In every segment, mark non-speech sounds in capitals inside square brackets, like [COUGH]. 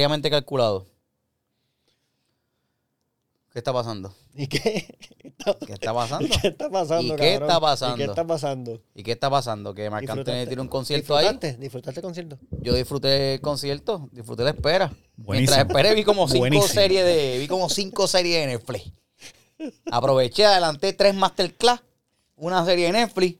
fríamente calculado. ¿Qué está pasando? ¿Y qué? [LAUGHS] ¿Qué está pasando? ¿Y qué está pasando, ¿Y qué cabrón? está pasando? ¿Y qué está pasando? ¿Y qué está pasando? Que Marc Anthony Disfrutaste- tiene un concierto ahí. ¿Disfrutaste? ¿Disfrutaste el concierto? Yo disfruté el concierto, disfruté la espera. Buenísimo. Mientras esperé vi como cinco Buenísimo. series de, vi como cinco series de Netflix. Aproveché, adelanté tres masterclass, una serie de Netflix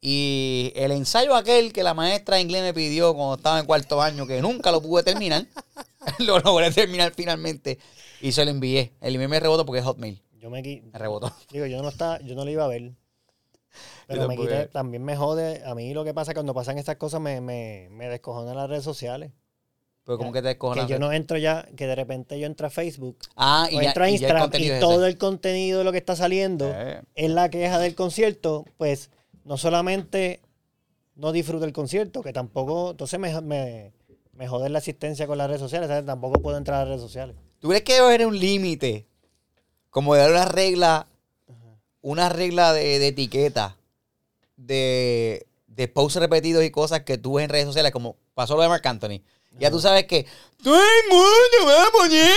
y el ensayo aquel que la maestra de inglés me pidió cuando estaba en cuarto año, que nunca lo pude terminar, [LAUGHS] [LAUGHS] lo logré terminar finalmente y se lo envié. El email me rebotó porque es Hotmail, Yo me me rebotó. Digo, yo no estaba, yo no lo iba a ver. Pero me quité, también me jode. A mí lo que pasa cuando pasan estas cosas me, me, me descojonan las redes sociales. Pero como que te descojonas. Que yo no entro ya, que de repente yo entro a Facebook Ah, y o ya, entro a y ya el Instagram y, todo ese. el contenido de lo que está saliendo Eh. es la queja del concierto, pues no solamente no disfruto el concierto, que tampoco, entonces me, me, me jode la asistencia con las redes sociales, ¿sabes? tampoco puedo entrar a las redes sociales. ¿Tú crees que debe haber un límite? Como de dar una regla, una regla de, de etiqueta, de, de posts repetidos y cosas que tú ves en redes sociales, como pasó lo de Marc Anthony. Ya tú sabes que todo el mundo va a poner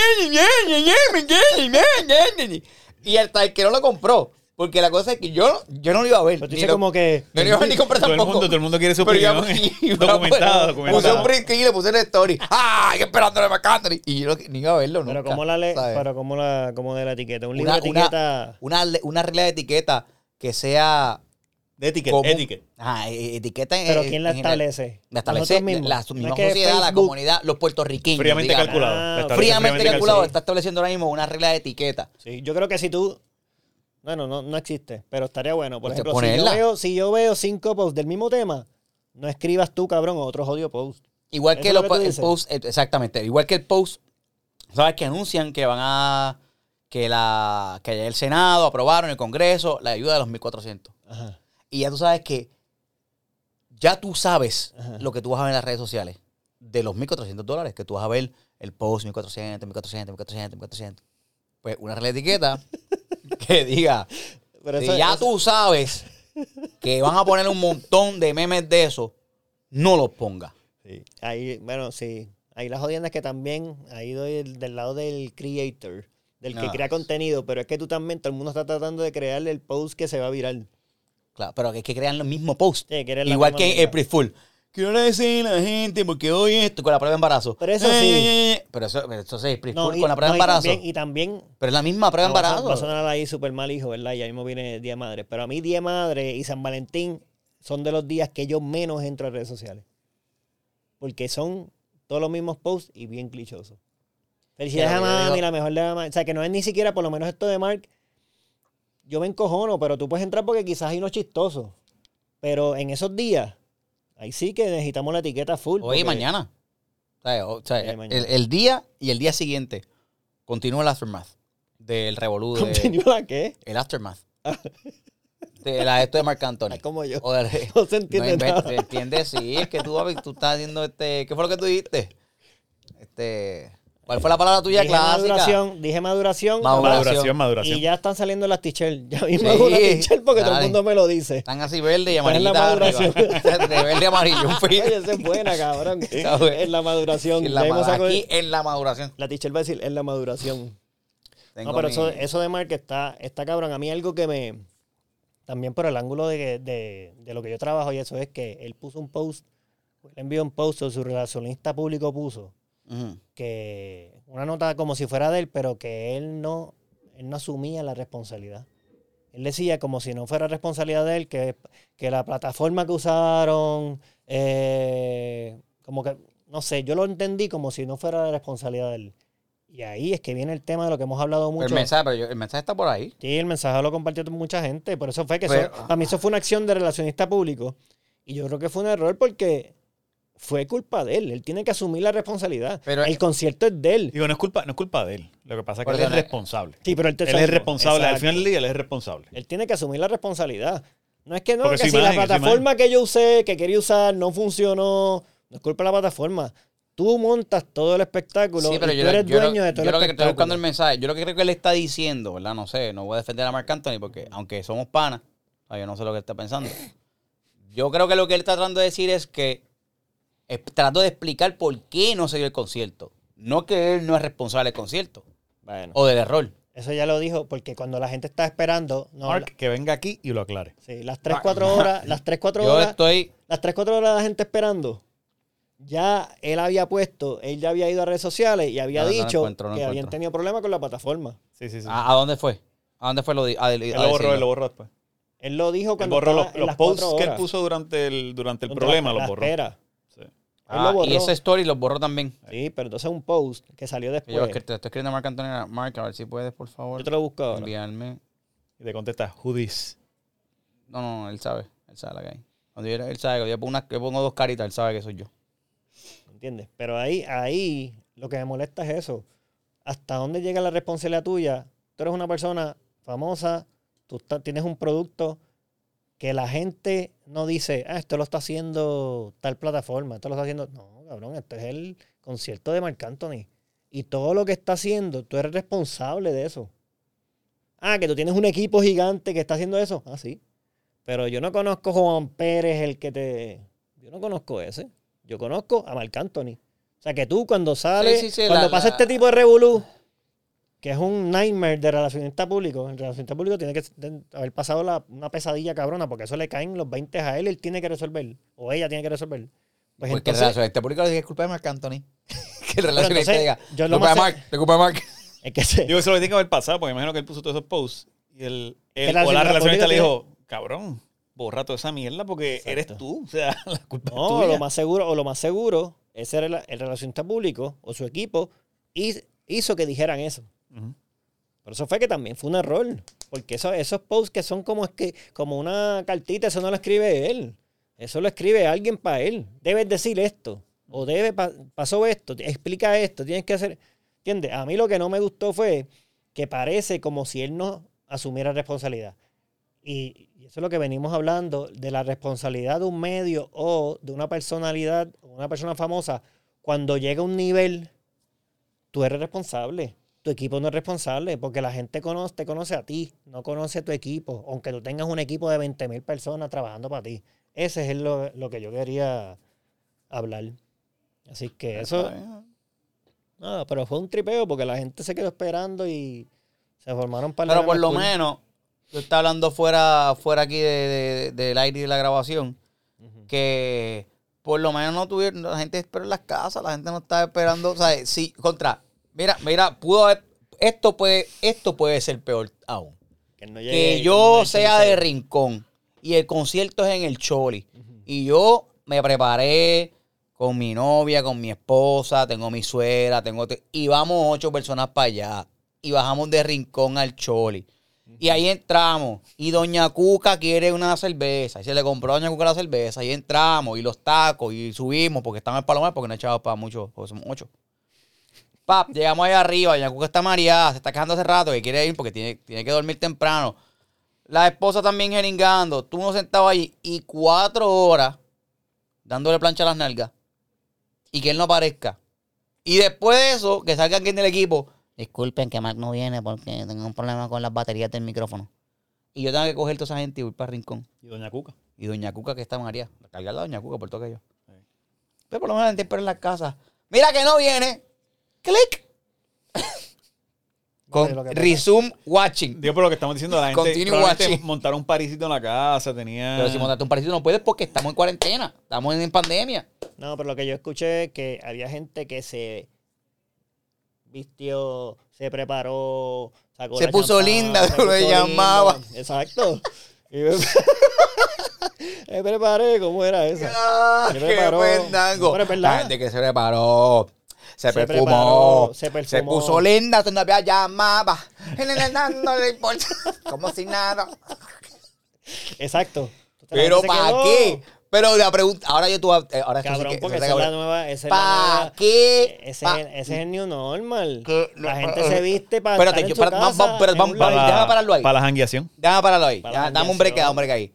y hasta el que no lo compró. Porque la cosa es que yo, yo no lo iba a ver. Pero tú dices lo- como que... no lo iba a ver ni comprar Todo el tampoco. mundo, todo el mundo quiere su Pero yo- opinión. [LAUGHS] y- documentada, Puse un print y le puse en la story. ¡Ah! ¡Qué esperando Marc Anthony! Y yo no- ni iba a verlo, Pero nunca, como la le, ¿sabes? pero como la, como de la etiqueta, un libro Una- de una- etiqueta... una, una regla de etiqueta que sea De etiqueta, común. etiqueta. Ajá, e- etiqueta en- Pero ¿quién la establece? La establece mismos. la No misma que sociedad, la comunidad, los puertorriqueños. Fríamente digamos. calculado. Ah, establece Fríamente calculado, sí. está estableciendo ahora mismo una regla de etiqueta. Sí, yo creo que si tú. Bueno, no, no existe, pero estaría bueno. Por Pues ejemplo, si yo, veo, si yo veo cinco posts del mismo tema, no escribas tú, cabrón, otro jodido post. Igual que lo el post, eh, exactamente, igual que el post, ¿sabes? Que anuncian que van a, que la, que el Senado aprobaron, el Congreso, la ayuda de los 1.400. Ajá. Y ya tú sabes que, ya tú sabes Ajá. lo que tú vas a ver en las redes sociales de los 1.400 dólares, que tú vas a ver el post 1.400, 1.400, 1.400, 1.400. Pues una etiqueta que diga, Pero si eso- ya tú sabes que van a poner un montón de memes de eso, no los pongas. sí. Ahí, bueno, sí. Ahí la jodienda es que también, ahí doy el- del lado del creator, del que Ah. crea contenido, pero es que tú también, todo el mundo está tratando de crearle el post que se va a virar. Claro, pero que es que crean los mismos posts. Sí, que eres la Igual misma que mierda. April Fool. Quiero decir a la gente porque hoy esto con la prueba de embarazo. Pero eso sí. Pero eso, eso sí, No, y, con la prueba no, de y embarazo. también, y también Pero es la misma prueba de No, embarazo. Va a sonar ahí súper mal hijo, ¿verdad? Ya mismo viene Día de Madre. Pero a mí Día de Madre y San Valentín son de los días que yo menos entro a redes sociales. Porque son todos los mismos posts y bien clichosos. Felicidades a mami, la mejor de la madre. O sea, que no es ni siquiera, por lo menos esto de Mark, yo me encojono, pero tú puedes entrar porque quizás hay unos chistosos. Pero en esos días, ahí sí que necesitamos la etiqueta full. Hoy y mañana. O sea, o el, mañana. el día y el día siguiente continúa el aftermath del revolú de, ¿Continúa la qué? el aftermath. de la esto de Marc Anthony. Como yo. O de- [LAUGHS] No se no entiende inventes, nada. ¿entiendes? Sí, es que tú, tú estás haciendo este. ¿Qué fue lo que tú dijiste? Este. ¿Cuál fue la palabra tuya Dije clásica? maduración, dije maduración. Maduración. Maduración, maduración. Y ya están saliendo las t-shirts. Ya mismo Sí, una t-shirt porque todo el mundo me lo dice. Están así verde y Pues es la amarillita. maduración. [LAUGHS] De verde y amarillo. Oye, esa es buena, cabrón. Es la maduración. En la ma- aquí en la maduración. La t-shirt va a decir, es la maduración. Tengo no, pero mi- eso, eso de Mark está, está cabrón. A mí algo que me... También por el ángulo de, de, de lo que yo trabajo y eso es que él puso un post, él envió un post, o su relacionista público puso, Que una nota como si fuera de él, pero que él no, él no asumía la responsabilidad. Él decía como si no fuera responsabilidad de él, que, que la plataforma que usaron, eh, como que, no sé, yo lo entendí como si no fuera la responsabilidad de él. Y ahí es que viene el tema de lo que hemos hablado mucho. el mensaje, pero yo- el mensaje está por ahí. Sí, el mensaje lo compartió mucha gente. Por eso fue que Pero- eso, para mí eso fue una acción de relacionista público. Y yo creo que fue un error porque fue culpa de él. Él tiene que asumir la responsabilidad. Pero- el concierto es de él. Digo, no es culpa, no es culpa de él. Lo que pasa es que él es responsable. Sí, pero él, te- Él es responsable. Al final del día, él es responsable. Él tiene que asumir la responsabilidad. No es que no, Porque que si la imagen, plataforma que yo usé, que quería usar, no funcionó, no es culpa de la plataforma. Tú montas todo el espectáculo Sí, pero y yo, tú eres yo, dueño de todo yo el lo que estoy buscando espectáculo. el mensaje. Yo lo que creo que él está diciendo, ¿verdad? No sé, no voy a defender a Marc Anthony porque aunque somos panas, yo no sé lo que él está pensando. Yo creo que lo que él está tratando de decir es que eh, trató de explicar por qué no se dio el concierto. No que él no es responsable del concierto Bueno, o del error. eso ya lo dijo porque cuando la gente está esperando, no, Mark, que venga aquí y lo aclare. la- sí, las 3, 4 horas, las 3, 4 [LAUGHS] Yo horas, estoy. las 3, 4 horas la gente esperando. Ya él había puesto, él ya había ido a redes sociales y había No, dicho encuentro, no lo que habían encuentro. tenido problemas con la plataforma. Sí, sí, sí. ¿A, a dónde fue? ¿A dónde fue lo di- a- a- él lo borró, él lo borró después. Él lo dijo Él cuando borró los, los las posts que él puso durante el, durante el problema, la los borró. espera. Ah, lo borró. y ese story lo borró también. Sí, pero entonces un post que salió después. Yo Yo, que te estoy escribiendo a Marc Antonio. Marc, a ver si puedes, por favor, te lo busco ahora. enviarme. Y te contesta, who this? No, no, él sabe. Él sabe la que hay. Cuando yo, él sabe que yo pongo, una- yo pongo dos caritas, él sabe que soy yo. ¿Entiendes? Pero ahí, ahí lo que me molesta es eso. ¿Hasta dónde llega la responsabilidad tuya? Tú eres una persona famosa, tú tienes un producto que la gente no dice, ah, esto lo está haciendo tal plataforma, esto lo está haciendo. No, cabrón, esto es el concierto de Marc Anthony. Y todo lo que está haciendo, tú eres responsable de eso. Ah, que tú tienes un equipo gigante que está haciendo eso. Ah, sí. Pero yo no conozco a Juan Pérez, el que te. Yo no conozco ese. Yo conozco a Marc Anthony. O sea, que tú cuando sales, Sí, sí, sí, cuando la- pasa la- este tipo de revolú, que es un nightmare de relacionista público, el relacionista público tiene que haber pasado la- una pesadilla cabrona, porque eso le caen los 20 a él, él tiene que resolver, o ella tiene que resolver. Pues Porque el entonces, relacionista público le diga, es culpa de Marc Anthony. [LAUGHS] que el relacionista diga, yo lo culpa de Marc, es culpa de Marc. [LAUGHS] es que se- Digo, eso lo tiene que haber pasado, porque imagino que él puso todos esos posts. Y el, el- o la relacionista le dijo, cabrón, borra toda esa mierda porque Exacto. eres tú. O sea, [LAUGHS] la culpa No, es tuya. lo más seguro, o lo más seguro, ese rela- el relacionista público o su equipo hiz- hizo que dijeran eso. Ujú. Pero eso fue que también fue un error. Porque eso- esos posts que son como, como una cartita, eso no lo escribe él. Eso lo escribe alguien para él. Debes decir esto. O debe, pa- pasó esto. Explica esto. Tienes que hacer. ¿Entiendes? A mí lo que no me gustó fue que parece como si él no asumiera responsabilidad. Y, eso es lo que venimos hablando de la responsabilidad de un medio o de una personalidad, una persona famosa. Cuando llega a un nivel, tú eres responsable. Tu equipo no es responsable porque la gente conoce, te conoce a ti, no conoce a tu equipo, aunque tú tengas un equipo de 20 mil personas trabajando para ti. Ese es lo, lo que yo quería hablar. Así que eso, Está no, pero fue un tripeo porque la gente se quedó esperando y se formaron para Pero por lo menos, yo estaba hablando fuera, fuera aquí de, de- del aire y de la grabación, que por lo menos no tuvieron, la gente espera en las casas, la gente no estaba esperando, o sea, sí, contra, mira, mira, pudo haber, esto puede, esto puede ser peor aún. Que, no llegue Que el yo 96. sea de rincón y el concierto es en el Choli y yo me preparé con mi novia, con mi esposa, tengo mi suegra, tengo te- y vamos ocho personas para allá y bajamos de rincón al Choli. Y ahí entramos. Y Doña Cuca quiere una cerveza. Y se le compró a Doña Cuca la cerveza. Y entramos. Y los tacos. Y subimos porque estamos en Palomar. Porque no echamos para mucho. Porque somos ocho. Pap, llegamos allá arriba. Doña Cuca está mareada. Se está quejando hace rato. Que quiere ir porque tiene, tiene que dormir temprano. La esposa también jeringando. Tú no sentado allí. Y cuatro horas dándole plancha a las nalgas. Y que él no aparezca. Y después de eso, que salga alguien del equipo. Disculpen que Mark no viene porque tengo un problema con las baterías del micrófono. Y yo tengo que coger toda esa gente y ir para el rincón. Y Doña Cuca. Y Doña Cuca que está María. Cargar la Doña Cuca por todo aquello. Pero por lo menos la gente espera en la casa. Mira que no viene. Clic. No, y Con lo resume watching. Digo, por lo que estamos diciendo, la gente watching. montaron un parisito en la casa, tenía... Pero si montaste un parecido no puedes porque estamos en cuarentena. Estamos en pandemia. No, pero lo que yo escuché es que había gente que se vistió, se preparó, sacó Se la puso linda, se [LAUGHS] lo puso llamaba. linda. Exacto. Y me, [LAUGHS] me preparé, ¿cómo era esa? ¡Ah, qué pendango! No. La gente que se preparó. Se, Se perfumó, preparó, se se perfumó. puso linda, novia llamaba. No le importa. [LAUGHS] Como si nada. Exacto. Pero se ¿para qué? Pero la pregunta, ahora yo tú, eh, ahora Cabrón, que- porque esa es la nueva, esa ¿Para nueva- qué? Ese, Pa- es, ese es el new normal. Que- la gente se viste para Espérate, estar en su casa, vamos, pero vamos- para- déjame pararlo ahí. Para la jangueación. Déjame pararlo ahí. Para dame un break, dame un break ahí.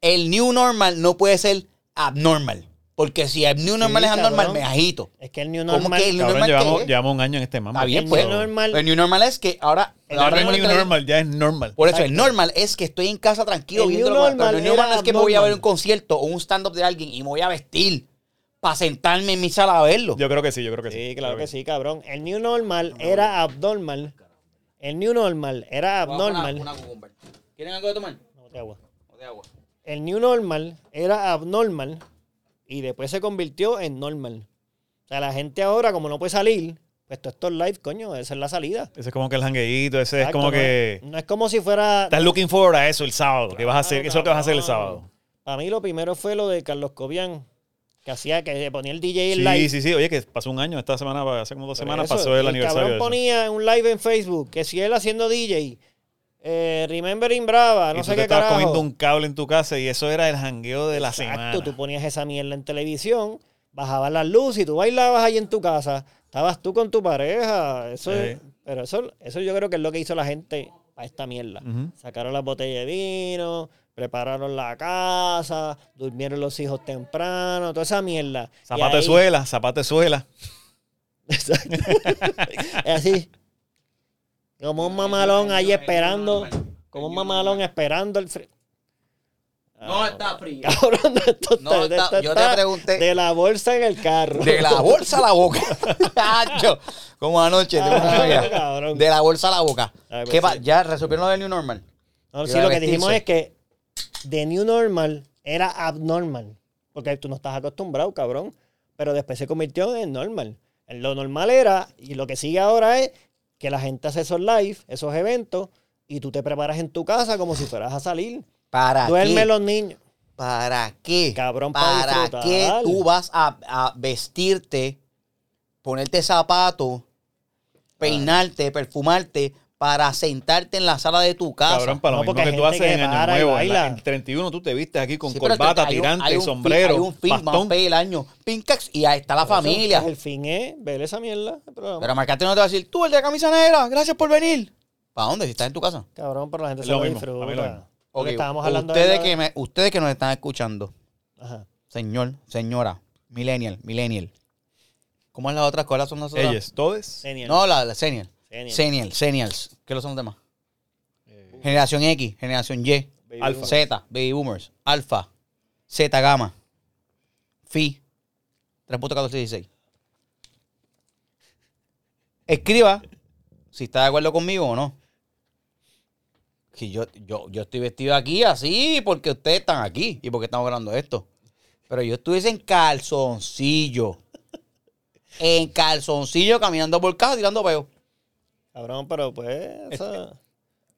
El new normal no puede ser abnormal. Porque si el new normal es abnormal, cabrón. me agito. Es que el new ¿Cómo normal. que el new Cabrón, normal llevamos, es? llevamos un año en este mambo. Está bien, el pues. new normal- El new normal es que ahora. El ahora no new normal, ya es normal. Por eso, el normal es que estoy en casa tranquilo El viendo new normal pero el new normal no es que me voy a ver un concierto o un stand-up de alguien y me voy a vestir para sentarme en mi sala a verlo. Yo creo que sí, yo creo que sí. Sí, claro que sí, cabrón. El new normal era abnormal. El new normal era abnormal. ¿Quieren algo de tomar? No, de agua. O de agua. El new normal era abnormal y después se convirtió en normal. O sea, la gente ahora, como no puede salir, pues todos estos live, coño, esa es la salida. Ese es como que el jangueíto, ese es como que... No es como si fuera... Estás looking forward a eso el sábado. que vas a hacer, eso es lo que vas a hacer el cabrón. sábado. Para mí lo primero fue lo de Carlos Cobian, que hacía que se ponía el DJ en Sí, live. sí, sí. Oye, que pasó un año esta semana, hace como dos semanas eso, pasó el, Cabrón aniversario de eso. ponía un live en Facebook que si él haciendo DJ, eh, Remembering Brava, y no tú sé te qué estabas carajo. comiendo un cable en tu casa y eso era el jangueo de la Exacto, semana. tú ponías esa mierda en televisión, bajabas las luces y tú bailabas ahí en tu casa. Estabas tú con tu pareja. Eso es- Sí. pero eso, eso yo creo que es lo que hizo la gente para esta mierda. Sacaron las botellas de vino, prepararon la casa, durmieron los hijos temprano, toda esa mierda. De ahí- suela. [LAUGHS] Exacto. es [LAUGHS] así. Como un mamalón ahí esperando. Como un mamalón esperando el frío. No está frío. Cabrón, esto No está- está- esto yo te pregunté- De la bolsa en el carro. De la bolsa a la boca. [LAUGHS] Como anoche. tengo una Ah. De la bolsa a la boca. Ah, pues ¿Qué sí. ¿Ya resolvieron lo del New Normal? No, sí, lo que dijimos es que The New Normal era abnormal. Porque tú no estás acostumbrado, cabrón. Pero después se convirtió en normal. Lo normal era, y lo que sigue ahora es que la gente hace esos live, esos eventos, y tú te preparas en tu casa como si fueras a salir. ¿Para Duerme qué? los niños. ¿Para qué? Cabrón, pa' ¿Para qué tú vas a, a vestirte, ponerte zapatos, peinarte, perfumarte para sentarte en la sala de tu casa? Cabrón, para No, lo mismo porque que tú haces que en Año Nuevo. En, la- baila. en 31 tú te vistes aquí con Sí, pero corbata, hay tirante, hay un fin- sombrero, Hay un fin, bastón. pedir el año. Pincax y ahí está la familia. El fin es ver esa mierda. el programa. Pero Marcante no te va a decir, tú el de la camisa negra, gracias por venir. ¿Para dónde? Si estás en tu casa. Cabrón, pero la gente se lo lo, mismo, es lo disfruta. mismo. Estábamos hablando de ustedes, la- que me, ustedes que nos están escuchando, Ajá. señor, señora, millennial, millennial. ¿Cómo es la otra? ¿Cuáles son las otras? Ellos, todos. Senior. No, la, la senior. Senior, seniors. ¿Qué son los demás? Eh, Generación X, generación Y, Baby Alfa. boom. Z, baby boomers, alfa, Z gamma, phi, 3.1416. Escriba si está de acuerdo conmigo o no. Que yo, yo, yo estoy vestido aquí así porque ustedes están aquí y porque estamos grabando esto. Pero yo estuviese en calzoncillo. En calzoncillo caminando por casa tirando peo. Cabrón, pero pues.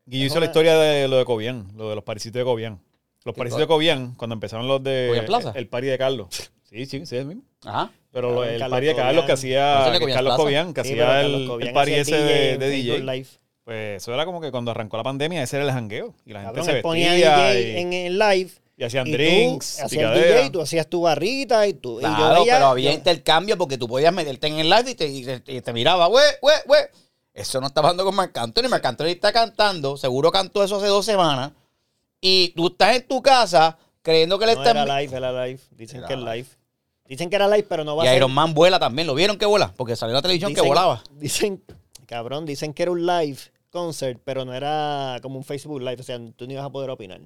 Guillo hizo la historia de lo de Cobian, lo de los parisitos de Cobian. Los parisitos de Cobian, cuando empezaron los de ¿Cobian Plaza? el party de Carlos. Sí, sí, sí, es el mismo. Ajá. Pero Cabrón, el party de Carlos Cobian. que ¿No es hacía de Carlos? Cobian, que Sí, hacía el, Cobian el party hacía ese de, en de Facebook DJ. Pues eso era como que cuando arrancó la pandemia, ese era el jangueo. Y la gente Cabrón, se ponía DJ y, en el live. y hacían y drinks, tú hacías. DJ, tú hacías tu barrita y tú. y yo Claro, veía- pero había yo- intercambio porque tú podías meterte en el live y te, y te, y te miraba, güey, güey, güey. Eso no está pasando con Marc Anthony. Marc Anthony está cantando, seguro cantó eso hace dos semanas. Y tú estás en tu casa creyendo que le No, está. era live, era live. Dicen Era que es live. Dicen que era live, pero no va Y a ser. Iron Man vuela también. ¿Lo vieron que vuela? Porque salió en la televisión que volaba. Dicen, cabrón, dicen que era un live concert, pero no era como un Facebook Live. O sea, tú no ibas a poder opinar.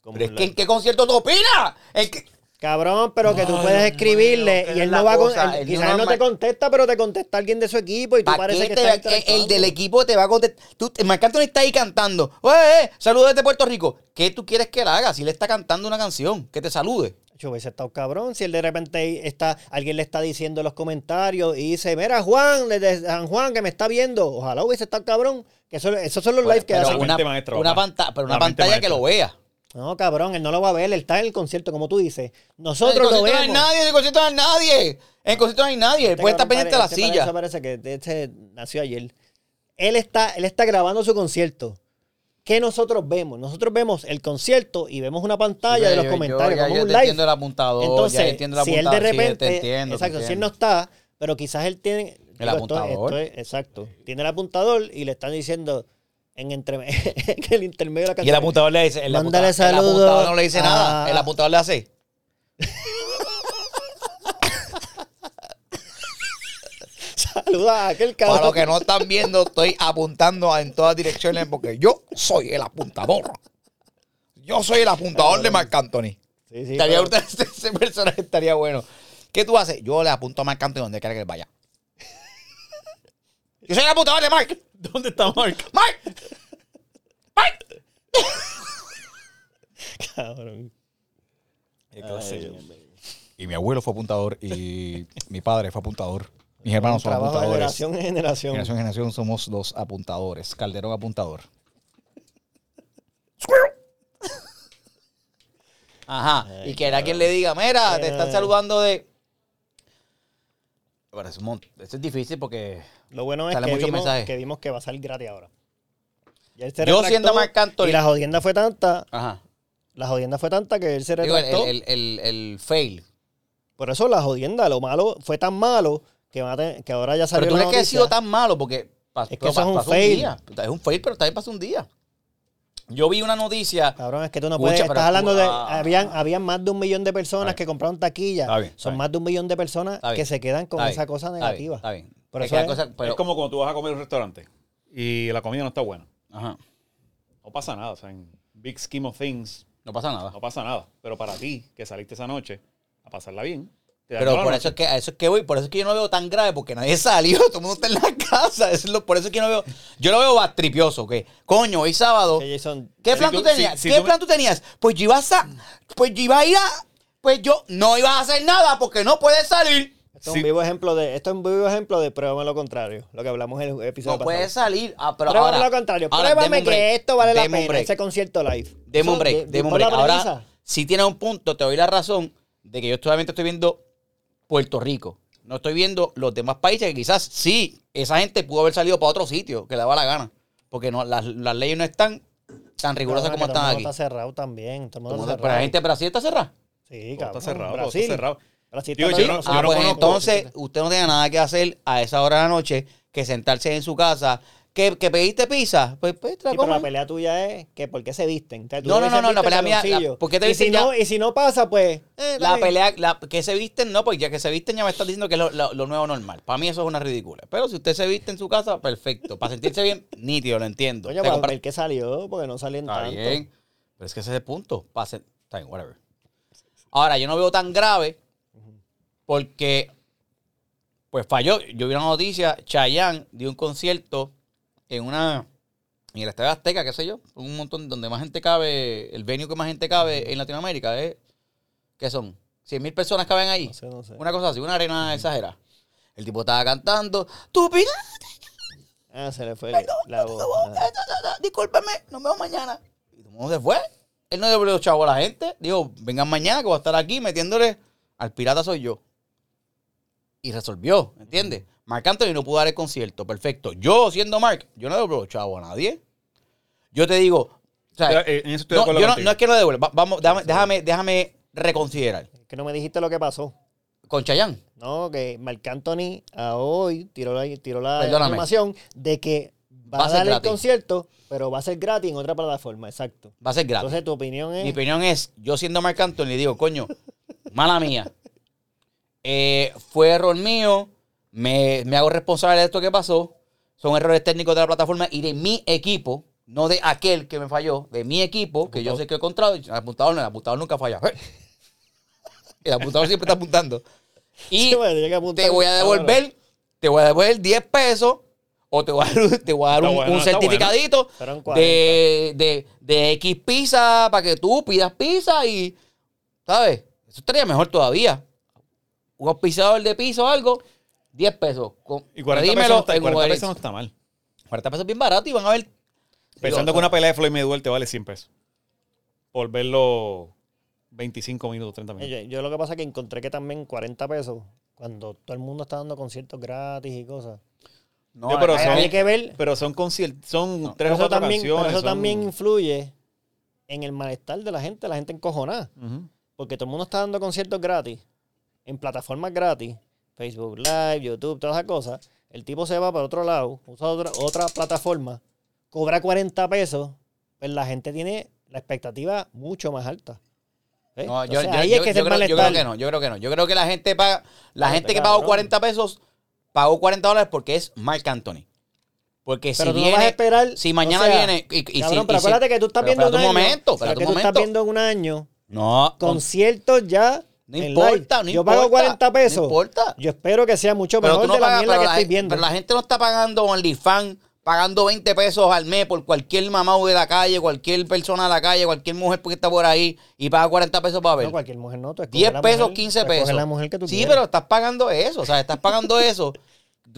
Como Pero es que ¿en qué concierto tú opinas? ¿En qué- Cabrón, pero que tú Ay, puedes escribirle y él no va a con, cosa, él- el quizás él no te contesta, pero te contesta alguien de su equipo y tú ¿Pa' parece que te- estás el, del equipo te va a contestar. Tú, Marc Anthony está ahí cantando. ¡Eh, eh! Saludos desde Puerto Rico. ¿Qué tú quieres que él haga? Si él está cantando una canción, que te salude. Yo hubiese estado cabrón si él de repente está, alguien le está diciendo en los comentarios y dice, mira Juan, desde San Juan que me está viendo. Ojalá hubiese estado cabrón. Que eso, esos son los lives que hacen. una- una, pantalla, pero una pantalla que lo vea. No, cabrón, él no lo va a ver, él está en el concierto, como tú dices. En Nosotros el lo concierto no hay vemos. nadie, en el concierto no hay nadie. En el concierto no hay nadie. Él Este puede estar pendiente de la este silla. eso parece que este nació ayer. Él está, él está grabando su concierto. ¿Qué nosotros vemos? Nosotros vemos el concierto y vemos una pantalla de los comentarios, como un live. entiendo el apuntador. Entonces, entiendo el si él de repente, exacto, si él no está, pero quizás él tiene esto- apuntador. exacto, tiene el apuntador y le están diciendo en, entre, [LAUGHS] en el intermedio de la Y el canción. apuntador le dice. El Mándale apuntador, el apuntador no le dice a- nada. El apuntador le hace. [LAUGHS] Saluda a aquel cabrón. Para los que no están viendo, estoy apuntando en todas direcciones porque yo soy el apuntador. Yo soy el apuntador de Marc Anthony. Sí, sí, estaría pero- brutal, [LAUGHS] ese, personaje estaría bueno. ¿Qué tú haces? Yo le apunto a Marc Anthony donde quiera que él vaya. Yo soy el apuntador de Mark. ¿Dónde está Mark? [LAUGHS] ¡Mark! ¡Mark! Cabrón. Qué clase. Ay, Dios mío. Y mi abuelo fue apuntador y mi padre fue apuntador. Mis hermanos son Trabajo de apuntadores. generación en generación. Generación en generación somos los apuntadores. Calderón apuntador. Ajá. Ay, y que era quien le diga, mira, te están saludando de. Pero es un Esto es difícil porque. Lo bueno es que vimos, mensajes. que vimos que va a salir gratis ahora. Ya él se Yo siendo Marc Anthony- Y la jodienda fue tanta, Ajá. la jodienda fue tanta que él se el, retractó. el, el, el fail. Por eso la jodienda, lo malo, fue tan malo que, va a tener- que ahora ya salió Pero tú no es que ha sido tan malo porque. pa- Es que eso es un fail. día. Es un fail, pero también pasó un día. Yo vi una noticia. Cabrón, es que tú no puedes. Estás hablando de. ah. habían, habían más de un millón de personas que compraron taquilla. Está bien, está Son bien. más de un millón de personas Está bien. que se quedan con Está esa bien, cosa está bien, negativa. Está bien. Por Es eso que la es- cosa- pero- es como cuando tú vas a comer a un restaurante y la comida no está buena. Ajá. No pasa nada. O sea, en big scheme of things, No pasa nada. no pasa nada. Pero para ti, que saliste esa noche a pasarla bien, Pero por noche. eso es que a eso es que voy, por eso es que yo no veo tan grave, porque nadie [LAUGHS] salió, todo el mundo está en la casa. Eso es lo- por eso es que yo no veo. Yo lo veo bastripioso, que coño, hoy sábado. Jason- ¿Qué plan tú- tú, tenías? si- si ¿Qué tú me- plan tú tenías? Pues yo iba a pues yo iba a ir a pues yo no iba a hacer nada porque no puedes salir. Esto es Sí. un vivo ejemplo de. Esto es un vivo ejemplo de pruébame lo contrario. Lo que hablamos en el episodio No pasado. puedes salir. Ah, pero Pruébame ahora, lo contrario. ahora, Pruébame que esto vale la pena. Ese concierto live. Deme un break, deme un break. Ahora, si tienes un punto, te doy la razón de que yo solamente estoy viendo Puerto Rico. No estoy viendo los demás países que quizás sí, esa gente pudo haber salido para otro sitio que le daba la gana. Porque no, las, las leyes no están tan rigurosas como están aquí. Está cerrado también. Todo Todo pero la cerrado. gente de Brasil está cerrada. Sí, cabrón. está cerrado, Brasil. está cerrado. Brasil Digo, está yo no-. Ah, no pues conozco- entonces usted no tiene nada que hacer a esa hora de la noche que sentarse en su casa. ¿Que, que pediste pizza? Pues, pues te la Sí, pero la pelea tuya es que por qué se visten. O sea, tú No, no, no, no, la pelea mía, la- ¿por qué te y si dicen ya- no Y si no pasa, pues... eh, La dale. pelea, la, que se visten, no, porque ya que se visten ya me estás diciendo que es lo, lo- lo nuevo normal. Para mí eso es una ridícula. Pero si usted se viste en su casa, perfecto. Para sentirse bien, [LAUGHS] nítido, lo entiendo. Coño, Te para compra- ver qué salió, porque no salen Está tanto. bien. Pero es que ese es el punto. Pase, está bien, whatever. Ahora, yo no veo tan grave porque, pues falló. Yo vi una noticia, Chayanne dio un concierto en una, en el Estadio Azteca, qué sé yo, un montón donde más gente cabe, el venue que más gente cabe en Latinoamérica, ¿eh? ¿qué son? 100 mil personas caben ahí. No sé, no sé. Una cosa así, una arena exagerada. El tipo estaba cantando, tú pida, Ah, se le fue Perdón, la no, voz. eh, discúlpeme, nos vemos mañana. Y todo se fue. Él no devolvió chavo a la gente. Dijo, vengan mañana que voy a estar aquí metiéndole al pirata soy yo. Y resolvió, ¿entiendes? Marc Anthony no pudo dar el concierto, perfecto. Yo, siendo Marc, yo no devuelvo chavo a nadie. Yo te digo, o sea, Eh, En eso estoy de no, acuerdo yo no, es que no devuelva. Va- Vamos, déjame, déjame, déjame reconsiderar. Que no me dijiste lo que pasó. Con Chayanne. No, que Marc Anthony a hoy tiró la, tiró la información de que va, Va a dar el concierto, pero va a ser gratis en otra plataforma, exacto. Va a ser gratis. Entonces tu opinión es... Mi opinión es, yo siendo Marc Anthony, digo, coño, mala mía. [LAUGHS] Eh, fue error mío, me, me hago responsable de esto que pasó. Son errores técnicos de la plataforma y de mi equipo, no de aquel que me falló, de mi equipo, que yo sé que he encontrado. El apuntador, no, el apuntador nunca falla. [LAUGHS] [LAUGHS] El apuntador siempre está apuntando. Y Sí, bueno, te voy a devolver, te voy a devolver 10 pesos o te voy a dar, te voy a dar un, bueno, un está certificadito de, de, de X pizza para que tú pidas pizza y, ¿sabes? Eso estaría mejor todavía. Un auspiciador de pizza o algo, 10 pesos. Con, Y 40 pesos, no está, y en 40 Uber pesos no está mal. 40 pesos bien barato y van a ver. Pensando Digo, que una pelea de Floyd Mayweather te vale 100 pesos. Por verlo 25 minutos, 30 minutos. Yo, yo lo que pasa es que encontré que también 40 pesos, cuando todo el mundo está dando conciertos gratis y cosas. No, Yo, pero hay- son- Hay que ver, Pero son conciertos, son No. tres o eso, cuatro también, pero canciones. eso son- también influye en el malestar de la gente, la gente encojonada. Porque todo el mundo está dando conciertos gratis, en plataformas gratis, Facebook Live, YouTube, todas esas cosas. El tipo se va para otro lado, usa otra, otra plataforma, cobra 40 pesos, pues la gente tiene la expectativa mucho más alta. Yo, Entonces, yo- ahí yo- es que yo se creo, yo creo malestar. que no, yo creo que no. Yo creo que la gente paga, la gente te que pagó cabrón. 40 pesos, pagó 40 dólares porque es Marc Anthony. Porque Pero si tú no viene, vas a esperar. si o mañana sea, viene y, y Cabrón, si- pero acuérdate que tú estás pero viendo un año. momento, pero espérate que tú estás viendo un año No, con- Conciertos ya. No importa, no Yo importa. pago 40 pesos. No importa. Yo espero que sea mucho Pero mejor no de la pagas, mierda pero que la, estoy viendo. pero la gente no está pagando OnlyFans, pagando 20 pesos al mes por cualquier mamá de la calle, cualquier persona de la calle, cualquier mujer que está por ahí y paga 40 pesos para ver. No, cualquier mujer no. tú escoges 10 la pesos, mujer, 15 tú escoges pesos. la mujer que tú sí, pero estás pagando eso. O sea, estás pagando eso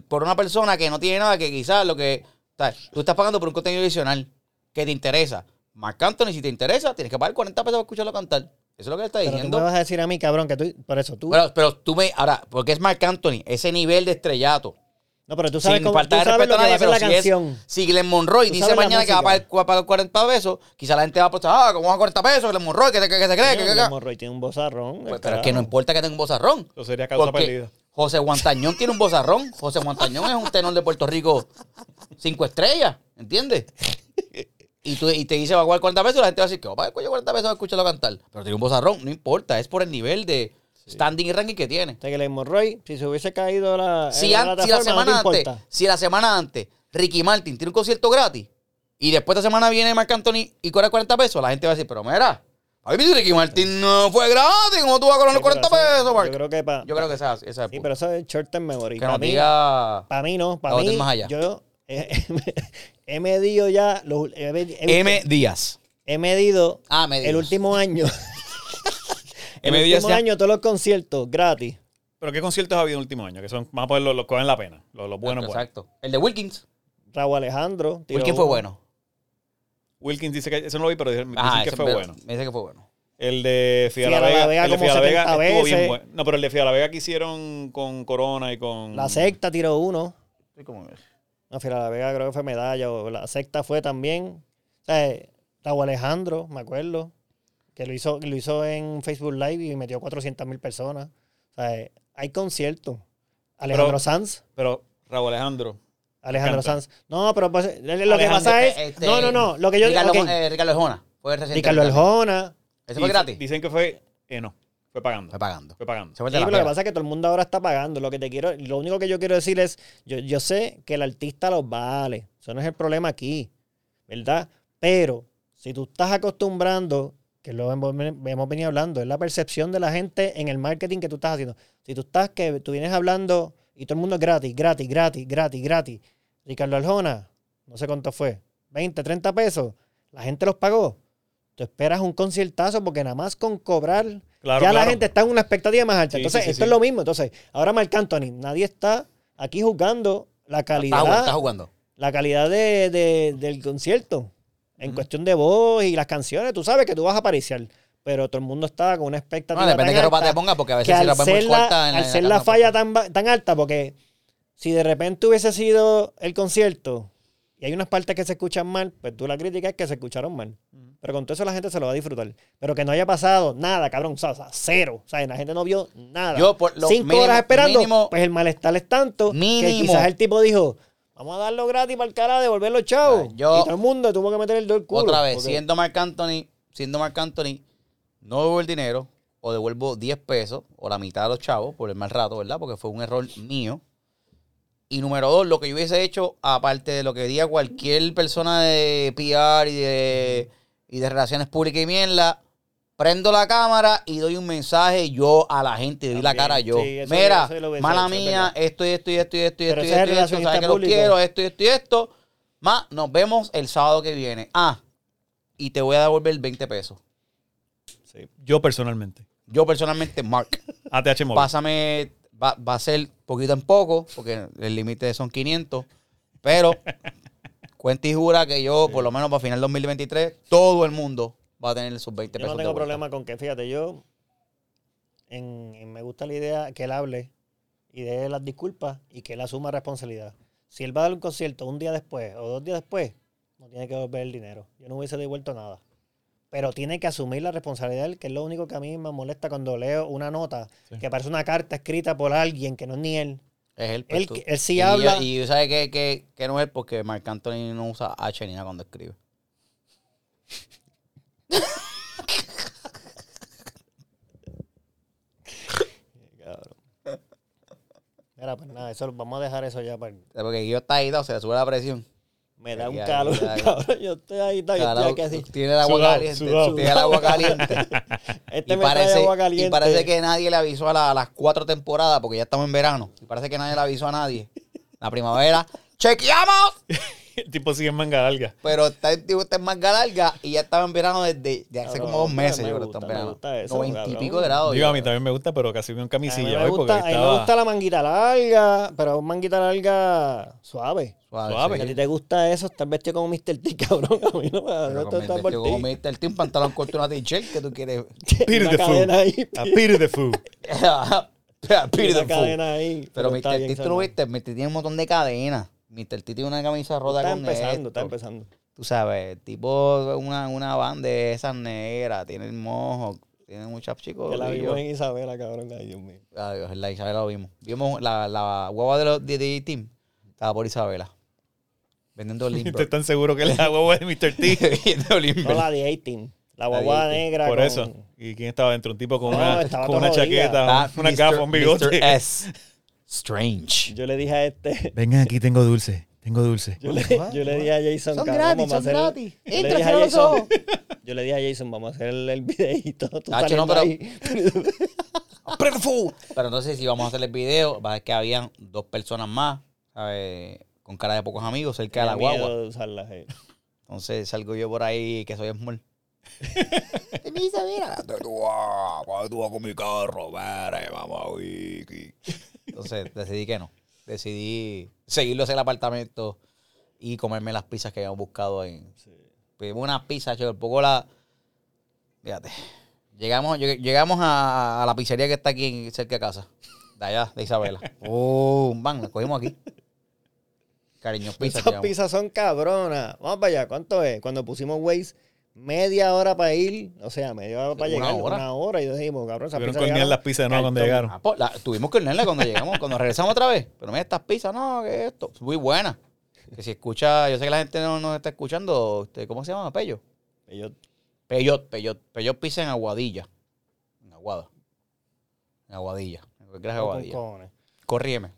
por una persona que no tiene nada que quizás lo que. o sea, tú estás pagando por un contenido adicional que te interesa. Marc Anthony, si te interesa, tienes que pagar 40 pesos para escucharlo cantar. Eso es lo que le está Pero tú diciendo. me vas a decir a mí, cabrón, que tú. Por eso tú. Pero, pero tú me. Ahora, porque es Marc Anthony, ese nivel de estrellato. no, pero tú sabes, sin cómo, tú faltar de sabes respeto lo a nadie, a hacer pero la si es, canción. si Glenn Monroy Tú dice mañana que va a pagar, va a pagar 40 pesos, quizá la gente va a pensar, ah, ¿cómo va a 40 pesos? Glenn Monroy, que, que, que se cree, que, que, que. hemorroide tiene un bozarrón. Pues, pero es que no importa que tenga un bozarrón. Eso sería causa perdida. José Guantañón tiene un bozarrón. José Guantañón es un tenor de Puerto Rico cinco estrellas, ¿entiendes? [LAUGHS] Y, tú, y te dice va a pagar 40 pesos, la gente va a decir que va a pagar coño 40 pesos a escucharlo cantar. Pero tiene un bozarrón, no importa, es por el nivel de standing y ranking que tiene. O sea, que el hemorroide, si se hubiese caído la. Si, la an- si la semana no te antes, si la semana antes Ricky Martin tiene un concierto gratis y después de esta semana viene Marc Anthony y cobra 40 pesos, la gente va a decir, pero mira, a mí Ricky Martin no fue gratis, ¿cómo tú vas a cobrar Sí, los 40 pero eso- pesos, Marc? Yo creo que para. Yo creo que esa, esa es Sí, pero eso es short term memory. Que Para nos mí, diga para mí no, para mí. más allá. Yo [LAUGHS] he, medido ya. Los, he, he- M. Díaz. he medido Ah, me el último año. [LAUGHS] el M. Último año, todos los conciertos gratis. Pero ¿qué conciertos ha habido en el último año? Que son, vamos a poner los, los que valen la pena. Los, los buenos, buenos. Exacto. El de Wilkins. Raúl Alejandro. Wilkins fue uno. bueno. Wilkins dice que, eso no lo vi, pero dicen, dicen Ah, que fue me- bueno. Me dice que fue bueno. El de Fidel Fidel La Vega, Vega el de Vega 70 estuvo bien veces. bueno. No, pero el de Fidel La Vega que hicieron con Corona y con... La secta tiró uno. Sí, como es. No, Fira La Vega creo que fue medalla. O la secta fue también. O sea, eh, Raúl Alejandro, me acuerdo. Que lo hizo, lo hizo en Facebook Live y metió 400 mil personas. O sea, eh, hay conciertos. Alejandro Pero- Sanz. Pero Raúl Alejandro. Alejandro. Sanz. No, pero pues, eh, lo que pasa es. este, no, no, no. Lo que yo. Ricardo, ok, eh, Ricardo Arjona. Fue reciente. Ricardo Arjona. ¿Ese fue gratis? Dicen que fue... Eh, no, fue pagando. Fue pagando. Fue pagando. Se fue Sí, pero lo que pasa es que todo el mundo ahora está pagando. Lo que te quiero, lo único que yo quiero decir es, yo, yo sé que el artista los vale. Eso no es el problema aquí, ¿verdad? Pero si tú estás acostumbrando, que lo hemos, hemos venido hablando, es la percepción de la gente en el marketing que tú estás haciendo. Si tú estás que tú vienes hablando y todo el mundo es gratis, gratis, gratis, gratis, gratis. Ricardo Arjona, no sé cuánto fue, 20, 30 pesos. La gente los pagó. Tú esperas un conciertazo porque nada más con cobrar Claro, ya la gente está en una expectativa más alta. Sí, Entonces, sí, sí, esto sí. es lo mismo. Entonces, ahora Marc Anthony, nadie está aquí juzgando la Está calidad, jugando, está jugando. la calidad de, de- del concierto. En cuestión de voz y las canciones, tú sabes que tú vas a aparecer. Pero todo el mundo está con una expectativa. No, depende de qué ropa alta te pongas, porque a veces si la ropa es muy la, corta... en al ser la casa, falla pues, tan, tan alta, porque si de repente hubiese sido el concierto y hay unas partes que se escuchan mal, pues tú la crítica es que se escucharon mal. Pero con todo eso la gente se lo va a disfrutar. Pero que no haya pasado nada, cabrón, o sea, cero. O sea, la gente no vio nada. Yo, por lo Cinco mínimo- horas esperando, mínimo- pues el malestar es tanto que Mínimo. quizás el tipo dijo, vamos a darlo gratis para el cara, devolver los chavos. Ah, yo- y todo el mundo tuvo que meter el dedo culo. Otra vez, porque- siendo Marc Anthony, siendo Marc Anthony, no devuelvo el dinero o devuelvo 10 pesos o la mitad de los chavos por el mal rato, ¿verdad? Porque fue un error mío. Y número dos, lo que yo hubiese hecho, aparte de lo que diga cualquier persona de PR y de, y de relaciones públicas y mierda, prendo la cámara y doy un mensaje yo a la gente, doy la cara yo. sí, eso- Mira, eso lo hubiese mala hecho, mía, verdad. esto y esto y esto y esto y Pero esto y esto esto, sabes que los quiero, esto y esto y esto. Más, nos vemos el sábado que viene. Ah, y te voy a devolver 20 pesos. Sí. Yo personalmente. Yo personalmente, Mark, [LAUGHS] ATH Móvil. pásame, va, va a ser poquito en poco, porque el límite son 500, pero [LAUGHS] cuenta y jura que yo, por lo menos para final 2023, todo el mundo va a tener sus 20 Yo pesos. no de tengo problema con que, fíjate, yo en, en- me gusta la idea que él hable y dé las disculpas y que él asuma responsabilidad. Si él va a dar un concierto un día después o dos días después, no tiene que devolver el dinero. Yo no hubiese devuelto nada. Pero tiene que asumir la responsabilidad, de él, que es lo único que a mí me molesta cuando leo una nota Sí. que parece una carta escrita por alguien que no es ni él. Es él, Él- pues, tú. él sí y habla- yo- y sabe que, que, que no es porque Marc Anthony no usa H ni nada cuando escribe. Mira, pues nada, eso, vamos a dejar eso ya para... Porque yo está ahí, o sea, sube la presión. Me da un calor, [LAUGHS] cabrón. Yo estoy ahí, yo estoy aquí así. Tiene el agua Sudado, caliente. sudado. Tiene el agua caliente. [LAUGHS] Este y, me trae parece, agua y caliente. parece que nadie le avisó a, la- a las cuatro temporadas, porque ya estamos en verano. Y parece que nadie le avisó a nadie. La primavera, ¡chequeamos! El [LAUGHS] tipo sigue en manga larga. Pero está, el tipo está en manga larga y ya estaba en verano desde de hace como dos me meses. yo creo que gusta, está en me verano. gusta eso, Noventa y pico de grados. Digo, yo a mí también me gusta, pero casi veo en A mí, camisilla me hoy gusta, porque a mí me gusta la manguita larga, pero manguita larga suave. Suave, Suave. Si a sí. ti te gusta eso, estar vestido como Mr. T, [LAUGHS] cabrón. A mí no me con el por ti. como Mr. T, un pantalón corto, una t-shirt que tú quieres. [LAUGHS] Peter Una the Fool. A Peter the Fool. Una the. Pero Mr. T, tú lo viste, Mr. T tiene un montón de cadenas. Mr. T tiene una camisa rota Está con empezando, está esto. empezando. Tú sabes, tipo una, una banda de esas negras, tiene el mojo, tiene muchas chicos. Que la vimos yo- en Isabela, cabrón. Ay, Dios mío. Ah, la Isabela lo vimos. Vimos la, la guagua de los de, de Team. Estaba por Isabela. Vendiendo [LAUGHS] Limber. tan seguro que es la huevo de Mr. T. [LAUGHS] Vendiendo Limber. No, la de 18. La La guagua de 18. negra. Por con- eso. ¿Y quién estaba dentro? Un tipo con No, una, con una jodida. chaqueta, Está una un bigote. Mr. S. Strange. Yo le dije a este. Vengan, aquí tengo dulce. Tengo dulce. Yo le, yo le dije a Jason. Son cabrón, gratis, vamos son hacer- gratis. Yo le Entra, dije a Jason. ojos. [LAUGHS] Yo le dije a Jason, vamos a hacer el, el videito. Tú no, pero- ahí. [LAUGHS] Pero fu- Pero entonces, si vamos a hacer el video, va a ver que habían dos personas más, ¿sabes? Con cara de pocos amigos cerca de la Tenía miedo guagua. de usarla, eh. Entonces salgo yo por ahí que soy small. Te me dice, mira, tú vas, cuando tú vas con mi carro, vere, mamá, wiki. Entonces decidí que no. Decidí seguirlo hacia el apartamento y comerme las pizzas que habíamos buscado en. Pedimos unas pizzas, che, por poco la. Fíjate. Llegamos, lleg- llegamos a, a la pizzería que está aquí en- cerca de casa. De allá, de Isabela. [LAUGHS] Oh, van, la cogimos aquí. Cariño, pizza. Esas pizzas son cabronas. Vamos para allá. ¿Cuánto es? Cuando pusimos Waze, media hora para ir, o sea, media hora para Una llegar, hora. una hora. Y dijimos, cabrón, esas Tuvieron que hornear las pizzas de nuevo cuando llegaron. Ah, pues, la- tuvimos que hornearla cuando llegamos, cuando regresamos otra vez. Pero mira estas pizzas, no, que esto. Muy buena. Que si escucha, yo sé que la gente no nos está escuchando. este, ¿Cómo se llama? Pello. Yo, Peyot, Peyot. Peyot pizza en Aguadilla. En Aguada. En Aguadilla. En Aguadilla. Corríeme.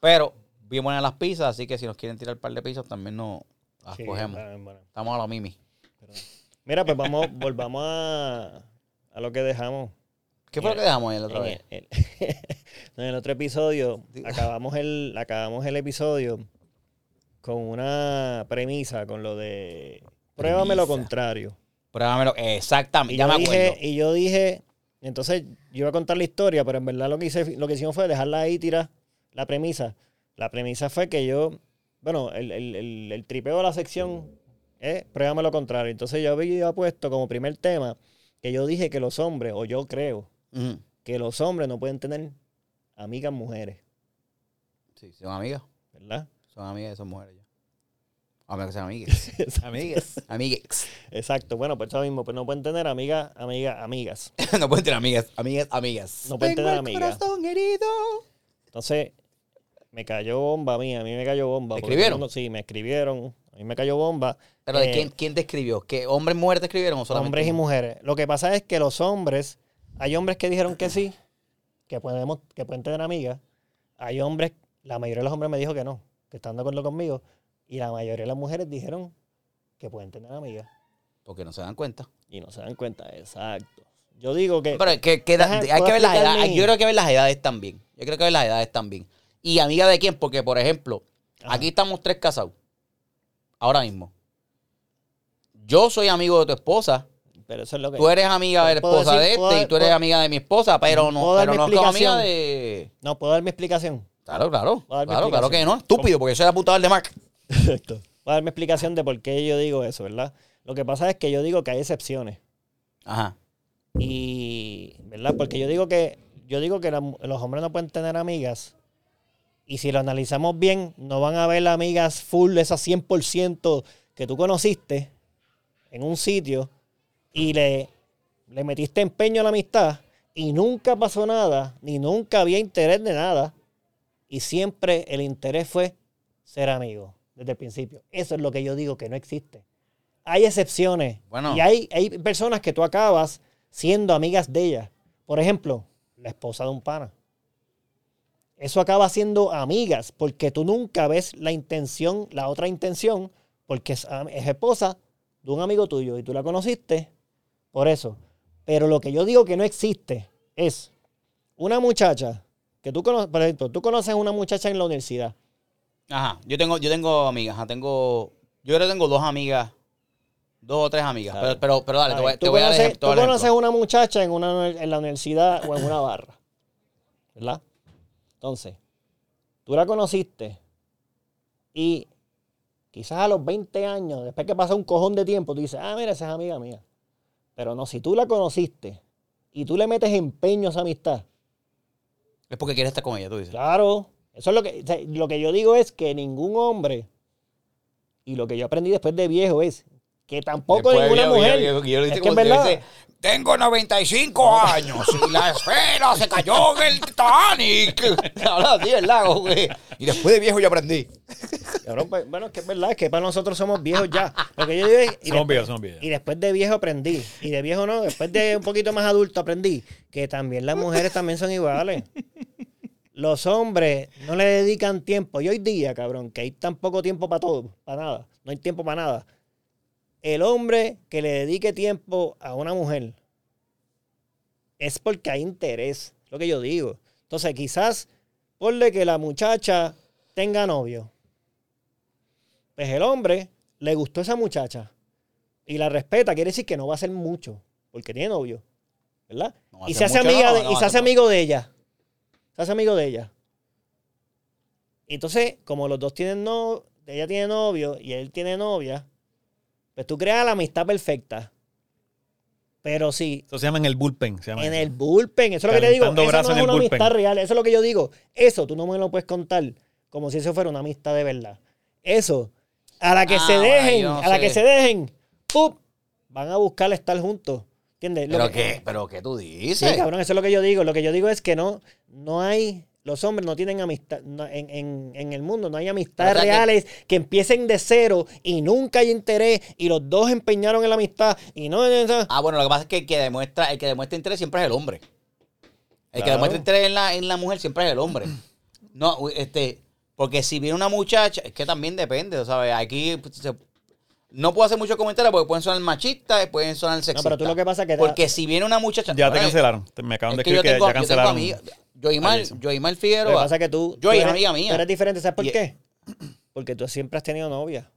Pero, bien buenas las pizzas, así que si nos quieren tirar un par de pizzas, también nos las Sí, cogemos. Estamos a lo mimi. Mira, pues vamos, [LAUGHS] volvamos a, a lo que dejamos. ¿Qué fue lo que dejamos ahí la otra En el, [LAUGHS] en el otro episodio, acabamos el, acabamos el episodio con una premisa, con lo de pruébame lo contrario. Pruébamelo. Exactamente, Y ya acuerdo. dije, y yo dije, entonces yo iba a contar la historia, pero en verdad lo que hice, lo que hicimos fue dejarla ahí tirar la premisa. La premisa fue que yo, bueno, el, el, el, el tripeo de la sección es pruébame lo contrario. Entonces yo había puesto como primer tema que yo dije que los hombres, o yo creo, que los hombres no pueden tener amigas mujeres, Sí, son amigas. ¿verdad? Son amigas de esas mujeres ya. A menos que sean [LAUGHS] amigas. [LAUGHS] Amigas. Amigas. Exacto. Bueno, pues eso mismo, pues no pueden tener amigas, amigas, amigas. [LAUGHS] no pueden tener amigas. Amigas, amigas. No pueden Tengo tener el amigas. corazón herido. Entonces, me cayó bomba a mí, a mí me cayó bomba. ¿Te porque escribieron? sí, me escribieron, a mí me cayó bomba. Pero ¿de Eh, quién, quién te escribió? ¿Que hombres y mujeres te escribieron o solamente Hombres y mujeres. Lo que pasa es que los hombres, hay hombres que dijeron que sí, que podemos, que pueden tener amigas. Hay hombres, la mayoría de los hombres me dijo que no, que están de acuerdo conmigo. Y la mayoría de las mujeres dijeron que pueden tener amigas. Porque no se dan cuenta. Y no se dan cuenta, exacto. Yo digo que. Pero que, que da- hay que ¿puedo ver las edades. Yo creo que ver las edades también. Yo creo que ver las edades también. ¿Y amiga de quién? Porque, por ejemplo, Ajá. aquí estamos tres casados. Ahora mismo. Yo soy amigo de tu esposa. Pero eso es lo que. Tú eres amiga de la ¿Puedo esposa decir- de puedo este y dar- tú eres puedo- amiga de mi esposa, pero no, ¿Puedo pero no somos amiga de. No, ¿puedo dar mi explicación? Claro, claro. Claro, claro que no. Estúpido, porque yo soy la puta de Mark. Exacto. Voy a dar mi explicación de por qué yo digo eso, ¿verdad? Lo que pasa es que yo digo que hay excepciones. Ajá. Y, ¿verdad? Porque yo digo que, yo digo que la los hombres no pueden tener amigas. Y si lo analizamos bien, no van a ver amigas full, esas 100% que tú conociste en un sitio y le, le metiste empeño a la amistad y nunca pasó nada, ni nunca había interés de nada. Y siempre el interés fue ser amigo desde el principio. Eso es lo que yo digo que no existe. Hay excepciones. Bueno. Y hay, hay personas que tú acabas siendo amigas de ellas. Por ejemplo, la esposa de un pana. Eso acaba siendo amigas, porque tú nunca ves la intención, la otra intención, porque es, esposa de un amigo tuyo y tú la conociste por eso. Pero lo que yo digo que no existe es una muchacha que tú conoces, por ejemplo, tú conoces a una muchacha en la universidad. Ajá, yo tengo, yo tengo amigas, ajá, tengo, yo que tengo dos amigas, dos o tres amigas, pero, pero, pero dale, te voy, a dar ejemplo, tú a conoces ejemplo. una muchacha en, una, en la universidad o en una barra, ¿verdad? Entonces, tú la conociste y quizás a los 20 años, después que pasa un cojón de tiempo, tú dices, ah, mira, esa es amiga mía. Pero no, si tú la conociste y tú le metes empeño a esa amistad, Es porque quieres estar con ella, tú dices. Claro, eso es lo que, o sea, lo que yo digo es que ningún hombre, y lo que yo aprendí después de viejo es que tampoco Después ninguna yo- mujer. yo- yo- yo lo es que si verdad, dice, tengo 95 años y la esfera se cayó en el Titanic. [LAUGHS] Habla así, ¿verdad? [LAUGHS] Y después de viejo yo aprendí. cabrón, pues, bueno, es que es verdad, es que para nosotros somos viejos ya. Lo que yo digo es, y, Somos viejos, somos viejos. y después de viejo aprendí, y de viejo no, después de un poquito más adulto aprendí que también las mujeres también son iguales. Los hombres no le dedican tiempo. Y hoy día, cabrón, que hay tan poco tiempo para todo, para nada. No hay tiempo para nada. El hombre que le dedique tiempo a una mujer es porque hay interés, lo que yo digo. Entonces, quizás ponle que la muchacha tenga novio. Pues el hombre le gustó esa muchacha y la respeta, quiere decir que no va a hacer mucho, porque tiene novio, ¿verdad? No y se hace amiga de, no y se hace amigo de ella. Se hace amigo de ella. Entonces, como los dos tienen no, ella tiene novio y él tiene novia, pues tú creas la amistad perfecta. Pero sí, Eso se llama en el bullpen. Se llama en el bullpen, eso es lo que te digo, eso no es una bullpen. amistad real, eso es lo que yo digo. Eso tú no me lo puedes contar como si eso fuera una amistad de verdad. Eso, a la que Ah, se bueno, dejen, no a la sé. que se dejen, ¡pum! van a buscar estar juntos. ¿Entiendes? Lo ¿Pero que- qué? ¿Pero qué tú Sí, dices? cabrón, eso es lo que yo digo. Lo que yo digo es que no, no hay, los hombres no tienen amistad, no, en, en- en el mundo no hay amistades O sea que- reales que... empiecen de cero y nunca hay interés y los dos empeñaron en la amistad y no... Ah, bueno, lo que pasa es que el que demuestra, el que demuestra interés siempre es el hombre. El que demuestra interés en la, en la mujer siempre es el hombre. No, este, porque si viene una muchacha, es que también depende, ¿sabes? Aquí pues, se- no puedo hacer muchos comentarios porque pueden sonar machistas, pueden sonar No, sexistas. pero tú lo que pasa es que... Porque si viene una muchacha... Ya te cancelaron. Te- Me acaban Es de que yo escribir que, ya yo tengo cancelaron. Joimar, Jason. Joimar Lo que Figueroa. pasa es que tú, Yo tú eres, amiga mía. tú eres diferente, ¿sabes por Y- qué? Porque tú siempre has tenido novia.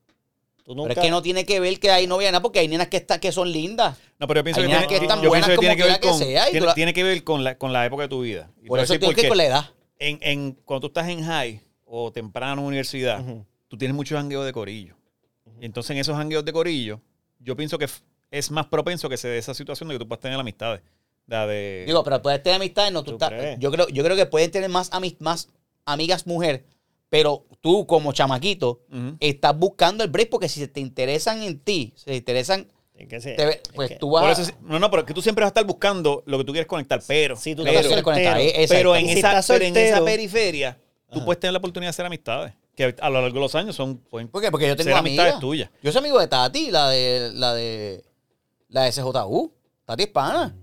Tú nunca... Pero es que no tiene que ver que hay novia, nada, porque hay nenas que, están, que son lindas. No, pero yo pienso Hay que nenas tiene, que están yo buenas pienso que tiene como que ver con, que sea, tiene, la- tiene que ver con la, con la época de tu vida. Y Por eso tengo que ir qué. con la edad. en, en, cuando tú estás en high o temprano universidad, Ujú. tú tienes muchos jangueos de corillo. Y entonces en esos jangueos de corillo, yo pienso que es más propenso que se dé esa situación de que tú puedas tener amistades. La de... Digo, pero puedes tener amistades, no tú, ¿Tú estás-? Yo creo, yo creo que pueden tener más, ami- más amigas mujer, pero tú como chamaquito estás buscando el break porque si te interesan en ti, si te interesan, Es que se- te pues que- tú vas eso sí- no, no, pero que tú siempre vas a estar buscando lo que tú quieres conectar, pero, Si tú que quieres conectar, soltero, eh, pero, en, si esa, pero en esa soltero- periferia, tú puedes tener la oportunidad de hacer amistades, que a lo largo de los años son pueden ¿Por qué? Porque yo tengo ser amistades tuyas. Yo soy amigo de Tati, la de la de la de SJU. Tati es pana.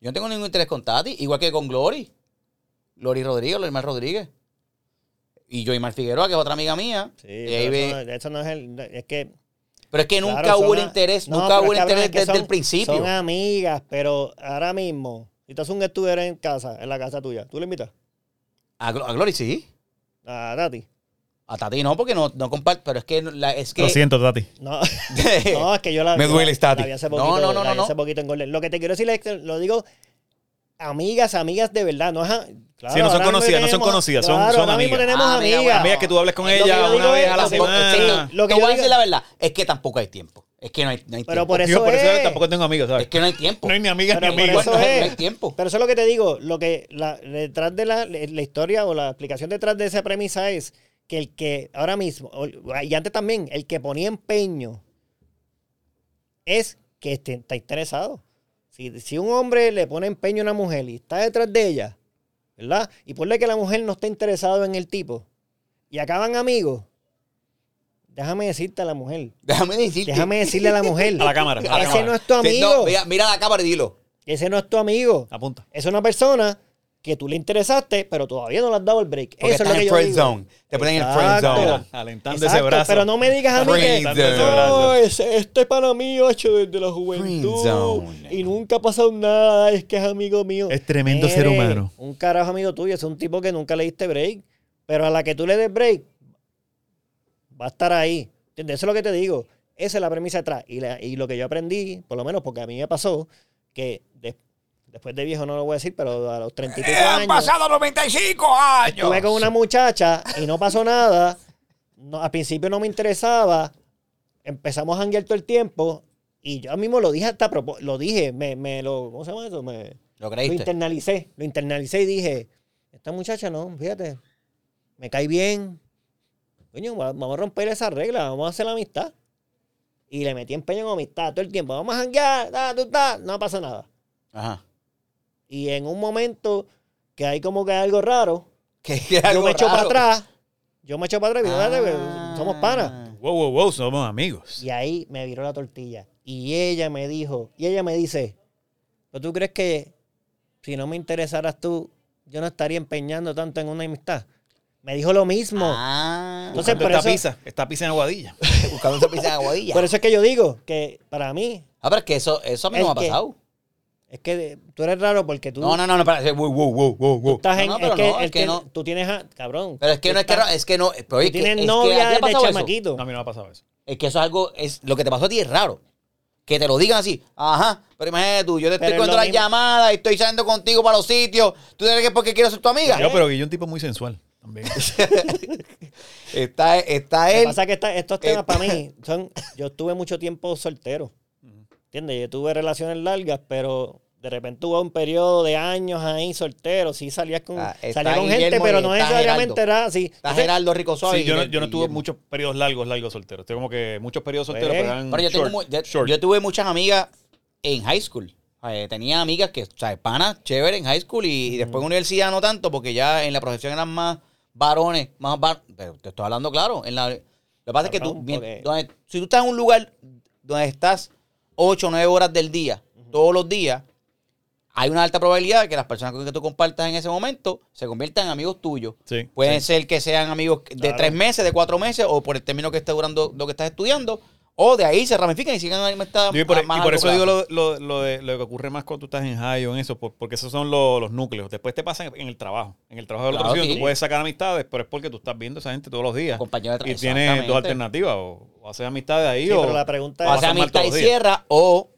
Yo no tengo ningún interés con Tati, igual que con Glory. Glory Rodríguez, Glorimar Rodríguez. Y Joymar Figueroa, que es otra amiga mía. Sí, pero ve- eso, no, eso no es el... Es que... Pero es que nunca claro, hubo el interés, No, nunca hubo el interés desde son- el principio. Son amigas, pero ahora mismo, si tú haces un estudio en casa, en la casa tuya, ¿tú le invitas? A, a Glory sí. A Tati. A Tati no, porque no, no comparte. Pero es que, no- la, es que Lo siento, Tati. No, [LAUGHS] no, es que yo la Me duele, la- Tati. la vi hace No, poquito, no, no, la vi no, hace no. poquito en Golden. Lo que te quiero decir es que lo digo amigas, amigas de verdad, no es a- claro, Sí, no son conocidas, no son conocidas, son- claro, son ahora mismo amigas. tenemos Ah, amigas. Amigas que tú hables con ella digo una vez es- a la semana. sí, lo que te yo voy a digo- decir la verdad. Es que tampoco hay tiempo. Es que no hay, no hay Pero tiempo. por eso Yo por eso es. tampoco tengo amigos, ¿sabes? Es que no hay tiempo. No hay ni amigas Pero ni amigos. eso no, [LAUGHS] no hay tiempo. Pero eso es lo que te digo, lo que la, detrás de la, la historia o la explicación detrás de esa premisa es que el que ahora mismo, y antes también, el que ponía empeño es que esté- está interesado. Si, si un hombre le pone empeño a una mujer y está detrás de ella, ¿verdad? Y ponle que la mujer no está interesado en el tipo y acaban amigos, déjame decirte a la mujer, Déjame decirte. déjame decirle a la mujer, [LAUGHS] A la cámara, a la ese cámara. no es tu Sí, amigo, no, mira, mira la cámara y dilo. ese no es tu amigo. Apunta. Es una persona que tú le interesaste, pero todavía no le has dado el break. Porque Eso es lo que en yo friend digo. zone. Te ponen en el friend Exacto. zone. Alentando ese Exacto, brazo. Pero no me digas a mí que Friend ese zone. no, ese, este es para mí, hecho desde la Friend juventud. zone. Y nunca ha pasado nada, es que es amigo mío. Es tremendo ser Mire, humano. Un carajo amigo tuyo, es un tipo que nunca le diste break. Pero a la que tú le des break, va a estar ahí. ¿Entiendes? Eso es lo que te digo. Esa es la premisa detrás. Y, la- y lo que yo aprendí, por lo menos porque a mí me pasó, que de- después de viejo no lo voy a decir, pero a los 30 y pico Han años. pasado 95 años. Estuve con una muchacha y no pasó nada. No, al principio no me interesaba. Empezamos a janguear todo el tiempo. Y yo mismo lo dije hasta Lo dije, me, me lo. ¿Cómo se llama eso? Me, ¿Lo lo creíste? internalicé. Lo internalicé y dije: Esta muchacha no, fíjate. Me cae bien. Coño, va- vamos a romper esa regla. Vamos a hacer la amistad. Y le metí empeño en amistad todo el tiempo. Vamos a janguear. ta, tu, ta. No pasa nada. Ajá. Y en un momento que hay como que algo raro, Que yo algo me echo para atrás. Yo me echo para atrás y digo, Ah. "Date, güey, somos panas. Wow, wow, wow, somos amigos. Y ahí me viró la tortilla. Y ella me dijo, y ella me dice, ¿pero tú crees que si no me interesaras tú, yo no estaría empeñando tanto en una amistad? Me dijo lo mismo. Ah. Entonces, por esta eso- pizza, esta pizza en Aguadilla. [LAUGHS] buscando esa pizza en aguadilla. Por eso es que yo digo que para mí, Ah, pero es que eso, eso a mí no me ha que- pasado. Es que tú eres raro porque tú, No, no, no, no, espérate. Wow, wow, wow, wow, tú wow. estás No, en... no, es pero que, no, es que que no. tú tienes... a- Cabrón. Pero es que no es que, es que no, pero oye, tú que- tienes es que ¿a novia ha de pasado eso? chamaquito. No, a mí no me ha pasado eso. Es que eso es algo, es, lo que te pasó a ti es raro. Que te lo digan así, ajá, pero imagínate tú, yo te Pero estoy es contando las mismo. llamadas y estoy saliendo contigo para los sitios. ¿Tú crees que es porque quiero ser tu amiga? Yo, pero que yo un tipo muy sensual también. [LAUGHS] Está, está Lo que él. pasa es que esta- estos temas Está- para mí [LAUGHS] son. Yo estuve mucho tiempo soltero. ¿Entiendes? Yo tuve relaciones largas, pero de repente hubo un periodo de años ahí soltero. Sí salías con, Ah, salía con gente, pero no necesariamente era así. Está Entonces, Geraldo Rico Suave. Sí, yo no, yo tuve muchos periodos largos, largos solteros. Tengo como que muchos periodos solteros, Pues, pero eran Pero yo, tengo short, mu- yo- short. yo tuve muchas amigas en high school. Eh, tenía amigas que, o sea, panas chévere en high school y, y después en universidad no tanto, porque ya en la profesión eran más varones, más pero te estoy hablando claro. En la, lo que pasa es que tú, bien- donde- si tú estás en un lugar donde estás 8 o 9 horas del día, todos los días, hay una alta probabilidad de que las personas con las que tú compartas en ese momento se conviertan en amigos tuyos. Sí, Pueden sí. ser que sean amigos de Claro. tres meses, de cuatro meses, o por el término que esté durando lo que estás estudiando, o de ahí se ramifican y sigan Digo, y por, más y por eso digo lo, lo- lo de, lo que ocurre más cuando tú estás en high o en eso, por- porque esos son los, los núcleos. Después te pasan en el trabajo. En el trabajo del Claro, otro sitio sí. tú puedes sacar amistades, pero es porque tú estás viendo a esa gente todos los días. Compañero de Y tienes dos alternativas. O, o haces amistades ahí sí, o... pero la pregunta O es. mal amistad y cierra, o,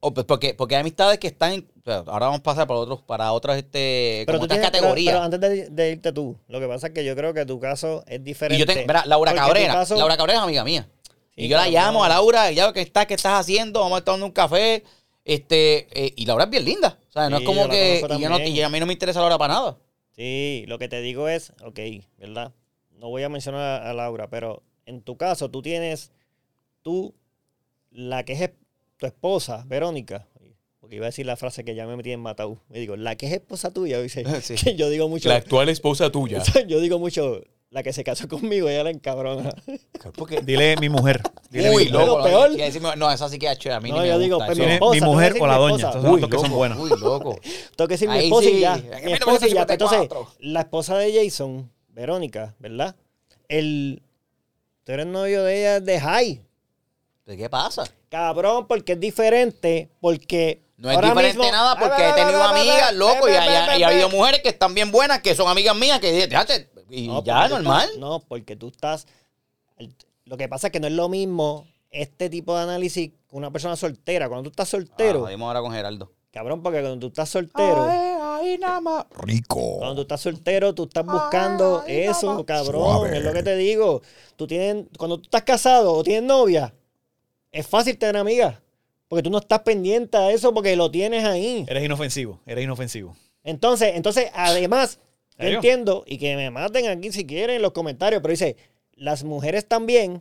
o pues porque, porque hay amistades que están en, o ahora vamos a pasar para otros, para otras este, pero como tú tienes, categorías. pero antes de, de irte tú, lo que pasa es que yo creo que tu caso es diferente. y yo tengo, verá, Laura Cabrera, caso- Laura Cabrera es amiga mía. Sí, y yo la llamo a Laura, y ya que estás, qué estás haciendo, vamos a estar tomando un café, este, eh, y Laura es bien linda. O sea, no Sí, es como yo la que, y, yo no- también. y a mí no me interesa Laura para nada. Sí, lo que te digo es, ok, ¿verdad? No voy a mencionar a, a Laura, pero en tu caso tú tienes, tú, la que es tu esposa, Verónica, porque iba a decir la frase que ya me metí en Matau, me digo, la que es esposa tuya, dice, [LAUGHS] Sí. que [LAUGHS] yo digo mucho, actual esposa tuya. [LAUGHS] yo digo mucho, la que se casó [LAUGHS] conmigo, ella la encabrona. Porque, Dile mi mujer. Dile uy, mi loco. peor. no, esa sí que ha hecho a mí No, ni yo me digo, gusta. pues. Tiene esposa, mi mujer o la mi doña. son Uy, los que son loco, buenos. Uy, loco. Tengo que decir mi esposa sí. y ya. A mí Mi esposa y ya. Entonces, 54. la esposa de Jason, Verónica, ¿verdad? El, tú eres novio de ella de high. ¿De qué pasa? Cabrón, porque es diferente, porque... No es ahora diferente mismo- nada porque he tenido amigas, loco, y, ha habido mujeres que están bien buenas, que son amigas mías, que dicen, "Déjate", y No, ya, porque tú normal. no, porque tú estás... Lo que pasa es que no es lo mismo este tipo de análisis con una persona soltera. Cuando tú estás soltero, Ah, ahora con Geraldo. cabrón, porque cuando tú estás soltero... ahí nada más. Rico. Cuando tú estás soltero, tú estás buscando Ay, eso, cabrón. Suave. Es lo que te digo. Tú tienes, cuando tú estás casado o tienes novia, es fácil tener amigas. Porque tú no estás pendiente a eso porque lo tienes ahí. Eres inofensivo. Eres inofensivo. Entonces, entonces, además, yo entiendo, y que me maten aquí si quieren en los comentarios, pero dice, las mujeres también,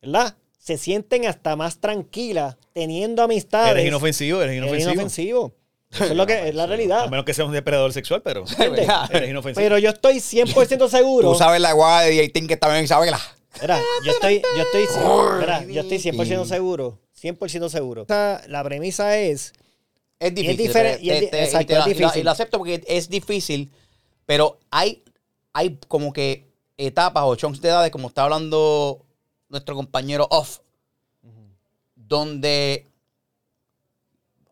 ¿verdad? Se sienten hasta más tranquilas teniendo amistades. Eres inofensivo. Eres Eres inofensivo. inofensivo. [LAUGHS] Eso es lo que es la A realidad. menos que seas un depredador sexual, pero [LAUGHS] ¿Entiendes? eres inofensivo. Pero yo estoy 100% seguro. Tú sabes la guada de Yating que estaba en Isabela. Mira, yo estoy, yo estoy, mira, yo estoy 100% seguro. 100% seguro. La premisa es Es difícil. diferente- es di- te- te- exacto, y te- es y lo- difícil. Y lo acepto porque es difícil, pero hay, hay como que etapas o chunks de edades, como está hablando nuestro compañero Off, donde,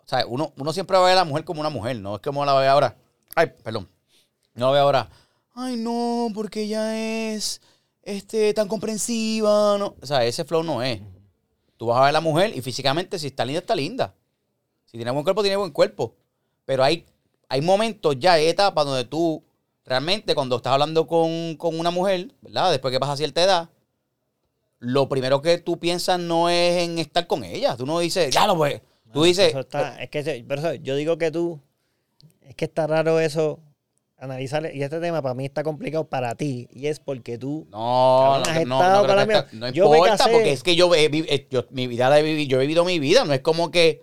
o sea, uno, uno siempre va a ver a la mujer como una mujer, no es como la ve ahora. Ay, perdón. No la ve ahora. Ay, no, porque ella es este, tan comprensiva. No. O sea, ese flow no es. Tú vas a ver a la mujer y físicamente, si está linda, está linda. Si tiene buen cuerpo, tiene buen cuerpo. Pero hay, hay momentos ya, hay etapas donde tú realmente cuando estás hablando con, con una mujer, ¿verdad? Después que pasa cierta edad, lo primero que tú piensas no es en estar con ella. Tú no dices, ya lo pues. Tú dices, Eso está- es que por eso yo digo que tú, es que está raro eso, analizar, y este tema para mí está complicado para ti, y es porque tú, no, no, no, no, para que mí. está- no Yo me importa, casé. porque es que yo, he, eh, yo- mi vida la he vivido, yo he vivido mi vida. No es como que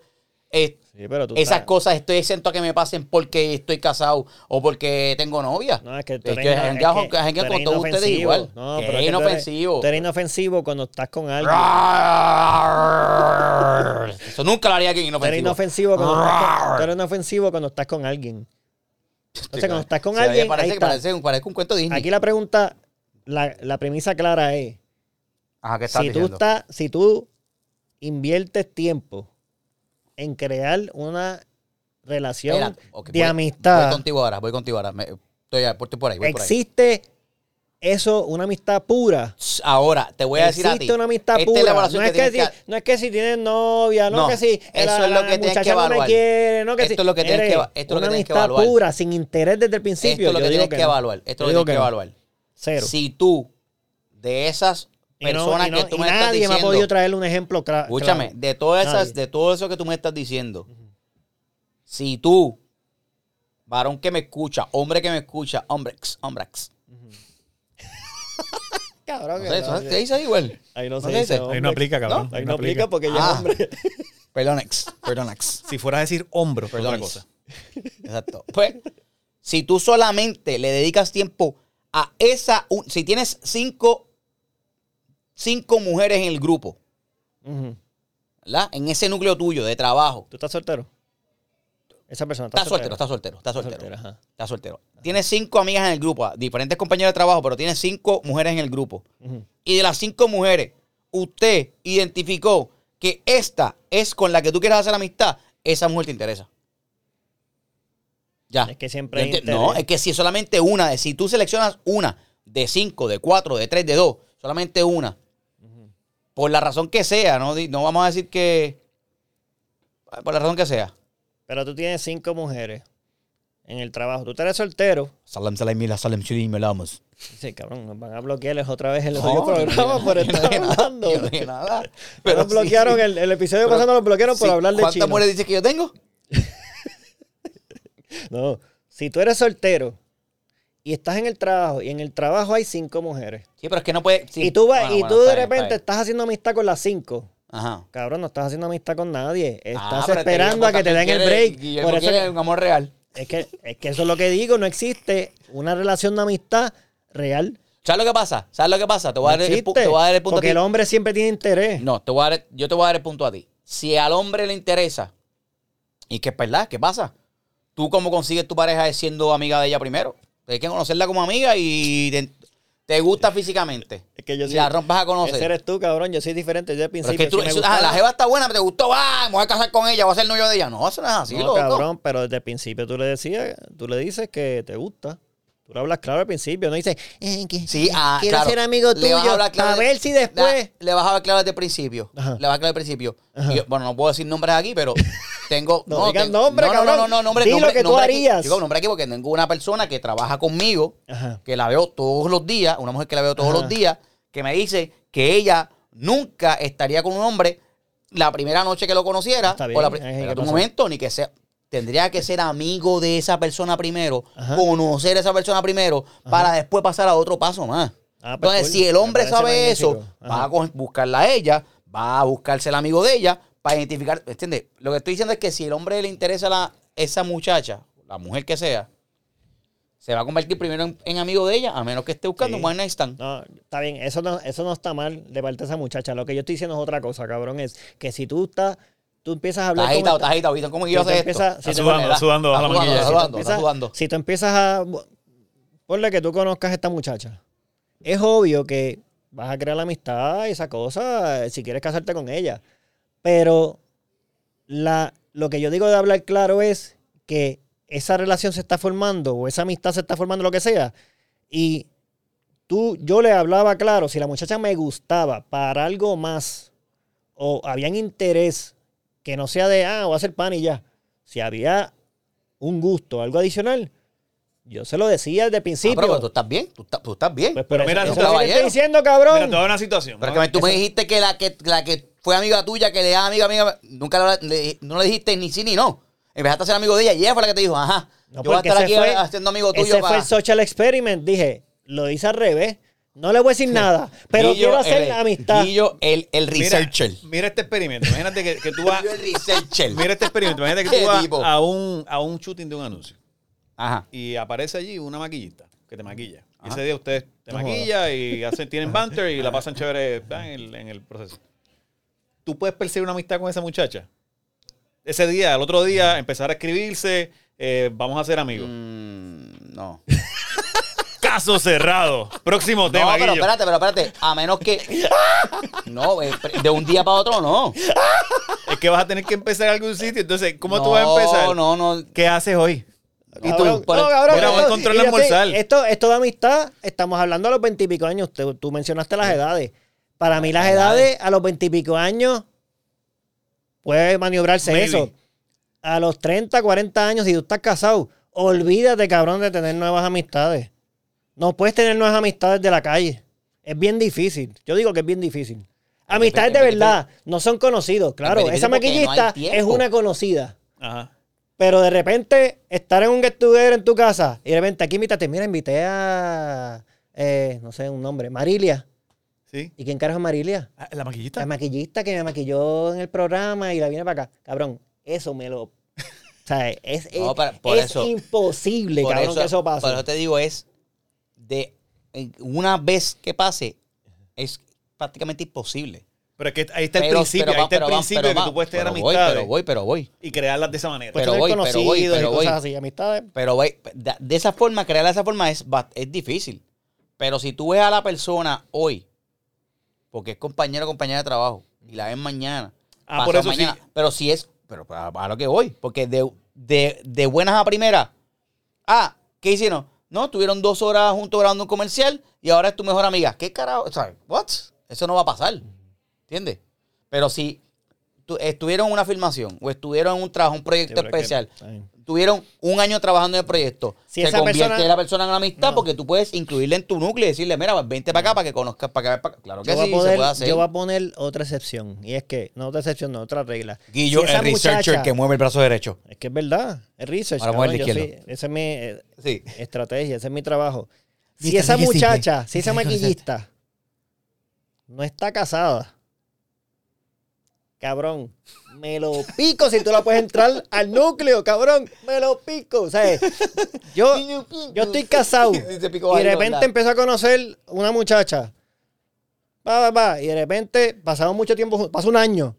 eh, sí, pero tú esas estás- cosas estoy exento a que me pasen porque estoy casado o porque tengo novia. No, es que tú Es eres, que es que jangueo tú con eres todos ustedes inofensivo. igual. No, Que pero es es que tú eres- inofensivo. Tú eres inofensivo cuando estás con alguien. [LAUGHS] Eso nunca lo haría alguien Tú eres inofensivo. inofensivo cuando estás con, [LAUGHS] tú eres inofensivo cuando estás con alguien. Entonces, cuando estás con Se alguien, parece, ahí que está. parece, un- parece un cuento Disney. Aquí la pregunta, la, la premisa clara es, Ajá, ¿qué estás si tú, diciendo? estás, si tú inviertes tiempo en crear una relación de voy- amistad, Voy contigo ahora, voy contigo ahora. Me- estoy, estoy por ahí, voy por ahí. ¿existe eso, una amistad pura? Ahora, te voy a decir a ti. Existe una amistad la pura. No es, que que si, no es que si tienes novia, no, No, que si eso es lo que tienes que muchacha no me evaluar. quiere, no que Esto si es lo que tienes que esto es lo una que tienes que evaluar. pura, sin interés desde el principio. Esto es lo que tienes que, evaluar. Esto es lo que tienes que, evaluar. Cero. Si tú, de esas personas y no- que tú y me estás nadie me ha diciendo, podido traerle un ejemplo cla- escúchame, claro. de todas esas, Nadie. de todo eso que tú me estás diciendo, si tú, varón que me escucha, hombre que me escucha, hombre, x, hombre, x, [LAUGHS] Cabrón, no que sé, no, ¿se dice igual? Ahí no ¿No se dice. dice? Ahí hombre. no aplica, cabrón. Ahí no aplica porque ya Ah. es hombre. [LAUGHS] Perdón, ex, perdón, ex. Si fuera a decir hombro, Perdón, otra cosa. Exacto. Pues, si tú solamente le dedicas tiempo a esa, un- si tienes cinco, cinco mujeres en el grupo, Ujú. ¿verdad? En ese núcleo tuyo de trabajo. ¿Tú estás soltero? Esa persona está, Estás soltero, estás soltero, Está soltero. soltera, ajá. Estás soltero. Tienes cinco amigas en el grupo, diferentes compañeros de trabajo, pero tienes cinco mujeres en el grupo. Y de las cinco mujeres, usted identificó que esta es con la que tú quieres hacer amistad, esa mujer te interesa. Ya. Es que siempre hay. No, es que si solamente una, si tú seleccionas una de cinco, de cuatro, de tres, de dos, solamente una, por la razón que sea, no, no vamos a decir que. Por la razón que sea. Pero tú tienes cinco mujeres en el trabajo. Tú eres soltero. Salam salam salam melamos. Sí, cabrón, nos van a bloquearles otra vez el No, otro programa no por estar nada, hablando. no nada. Pero sí, bloquearon sí. el, el episodio Pero- pasado, nos bloquearon por Sí, hablar de ¿Cuántas chino. mujeres dices que yo tengo? [LAUGHS] No, si tú eres soltero y estás en el trabajo y en el trabajo hay cinco mujeres Sí, pero es que no puede. sí. y tú vas Bueno, y bueno, tú de está bien, está repente estás haciendo amistad con las cinco. Ajá. Cabrón, no estás haciendo amistad con nadie. Estás Ah, pero esperando a que te den el break. Guillermo Por eso que- un amor real. es, que, es que eso es lo que digo. No existe una relación de amistad real. ¿Sabes lo que pasa? ¿Sabes lo que pasa? Te voy a dar el, te voy a dar el punto a porque ti. el hombre siempre tiene interés. No, te voy a dar- yo te voy a dar el punto a ti. Si al hombre le interesa, y que es verdad, ¿qué pasa? Tú cómo consigues tu pareja es siendo amiga de ella primero. Tienes que conocerla como amiga y te, te gusta físicamente. Es que yo y sí- la rompas a conocer. Ese eres tú, cabrón. Yo soy diferente desde el Pero es principio. que tú, sí me eso- ah, la jeva está buena, te gustó, va, me voy a casar con ella, voy a ser novio de ella. No, eso no es así, No, loco. cabrón, pero desde el principio tú le decías, tú le dices que te gusta. Tú le hablas claro al principio, no dices, eh, que Sí, ah, quiero claro. ser amigo Le vas tuyo, hablar claro a de- ver si después... Le, le vas a hablar claro desde el principio. Ajá. Le vas a hablar el principio. Yo- bueno, no puedo decir nombres aquí, pero [LAUGHS] tengo. No digas tengo- nombre, no, no, cabrón. no, no, nombre, Di lo nombre, que tú nombre aquí. harías. Digo nombre aquí porque tengo una persona que trabaja conmigo, Ajá. que la veo todos los días, una mujer que la veo todos Ajá. los días, que me dice que ella nunca estaría con un hombre la primera noche que lo conociera. Está o la bien, pri- eh, ¿qué espérate un momento, ni que sea. Tendría que ser amigo de esa persona primero, Ajá. conocer a esa persona primero, para después pasar a otro paso más. Ah, pues Entonces, cool. si el hombre sabe eso, va a buscarla a ella, va a buscarse el amigo de ella para identificar. ¿Entiendes? Lo que estoy diciendo es que si el hombre le interesa a la, esa muchacha, la mujer que sea, se va a convertir primero en, en amigo de ella, a menos que esté buscando Sí. un one night stand. No, está bien, eso no, eso no está mal de parte de esa muchacha. Lo que yo estoy diciendo es otra cosa, cabrón. Es que si tú estás, tú empiezas a hablar estás agitado. ¿Viste cómo Si yo tú hace esto? empiezas- si sudando, sudando la manguilla. Sudando, está empiezas- sudando. si tú empiezas a. Ponle que tú conozcas a esta muchacha. Es obvio que vas a crear la amistad y esa cosa si quieres casarte con ella. Pero la, lo que yo digo de hablar claro es que esa relación se está formando o esa amistad se está formando, lo que sea. Y tú, yo le hablaba claro, si la muchacha me gustaba para algo más o había interés que no sea de, ah, voy a hacer pan y ya. Si había un gusto, algo adicional, yo se lo decía desde el Ah, principio. pero, pero tú estás bien, tú estás, tú estás bien. Pues, Pero pero mira, eso es lo que te estoy diciendo, cabrón. Mira, te voy a dar una situación. Pero ¿no? que tú me eso- dijiste que la que la que fue amiga tuya, que le da amiga, amiga, nunca le- no le dijiste ni sí ni no. Empezaste a ser amigo de ella y ella fue la que te dijo, ajá, No, yo voy a estar aquí fue- haciendo amigo tuyo Ese para... fue el social experiment. Dije, lo hice al revés. No le voy a decir nada, pero Guillo, quiero hacer el- amistad. Guillo, el, el researcher. mira este experimento. Imagínate que, que tú vas. Guillo, el researcher. Mira este experimento. Imagínate que ¿Qué tú vas tipo? a un, a un shooting de un anuncio Ajá. y aparece allí una maquillista que te maquilla. Y Ajá. ese día ustedes te No maquilla y hacen, tienen banter y la pasan chévere en el, en el proceso. ¿Tú puedes perseguir una amistad con esa muchacha? Ese día, al otro día, empezar a escribirse, eh, vamos a ser amigos. Mm, no. [LAUGHS] Caso cerrado. Próximo No, tema, pero Guillo. espérate, pero espérate. A menos que. No, eh, de un día para otro no. Es que vas a tener que empezar en algún sitio. Entonces, ¿cómo tú vas a empezar? No, no, no. ¿Qué haces hoy? Y tú, no, cabrón, Mira, voy a encontrar el almorzar. Esto, esto de amistad, estamos hablando a los veintipico años. Tú, tú mencionaste las edades. Para mí, las edades, edades. a los veintipico años, puede maniobrarse Maybe. eso. A los 30, 40 años, si tú estás casado, olvídate, cabrón, de tener nuevas amistades. No puedes tener nuevas amistades de la calle. Es bien difícil. Yo digo que es bien difícil. Amistades de verdad, no son conocidos. Claro, esa no maquillista es una conocida. Ajá. Pero de repente estar en un get together en tu casa y de repente aquí invítate, mira, invité a, eh, no sé, un nombre, Marilia. ¿Sí? ¿Y quién carajo es Marilia? Ah, ¿La maquillista? La maquillista que me maquilló en el programa y la viene para acá. Cabrón, eso me lo... O sea, es, No, es- pero por es eso- imposible, por cabrón, que eso pase. Por eso te digo, es de una vez que pase, es prácticamente imposible. Pero es que ahí está el Pero- principio, pero ahí va- está el pero principio de que tú puedes tener voy, amistades Pero voy, pero voy. y crearlas de esa manera. Pero voy, pero voy, conocidos pero y cosas voy. así, amistades. Pero voy, de, de esa forma, crear esa forma es, es difícil. Pero si tú ves a la persona hoy, porque es compañero o compañera de trabajo, y la ves mañana, Ah, por eso sí. pero si es, pero a, a lo que voy, porque de, de, de buenas a primeras, ah, ¿qué hicieron? No, estuvieron dos horas juntos grabando un comercial y ahora es tu mejor amiga. ¿Qué carajo? O sea, what? Eso no va a pasar. ¿Entiendes? Pero si tu- estuvieron en una filmación o estuvieron en un trabajo, un proyecto que- especial. Tuvieron un año trabajando en el proyecto, Si se esa convierte persona- la persona en una amistad No. porque tú puedes incluirle en tu núcleo y decirle, mira, vente para acá para que conozcas, para que para acá. Claro que Yo sí, se puede hacer. yo voy a poner otra excepción. Y es que, no otra excepción, no otra regla. Guillo, Si el researcher que mueve el brazo derecho. Es que es verdad, es research. Ahora el esa es mi eh, Sí. estrategia, ese es mi trabajo. Si esa muchacha, si esa maquillista no está casada, cabrón, me lo pico si tú la puedes entrar al núcleo, cabrón, me lo pico. O sea, yo, yo estoy casado [LAUGHS] y de repente empiezo a conocer una muchacha. Va, va, va, y de repente pasamos mucho tiempo, pasa un año.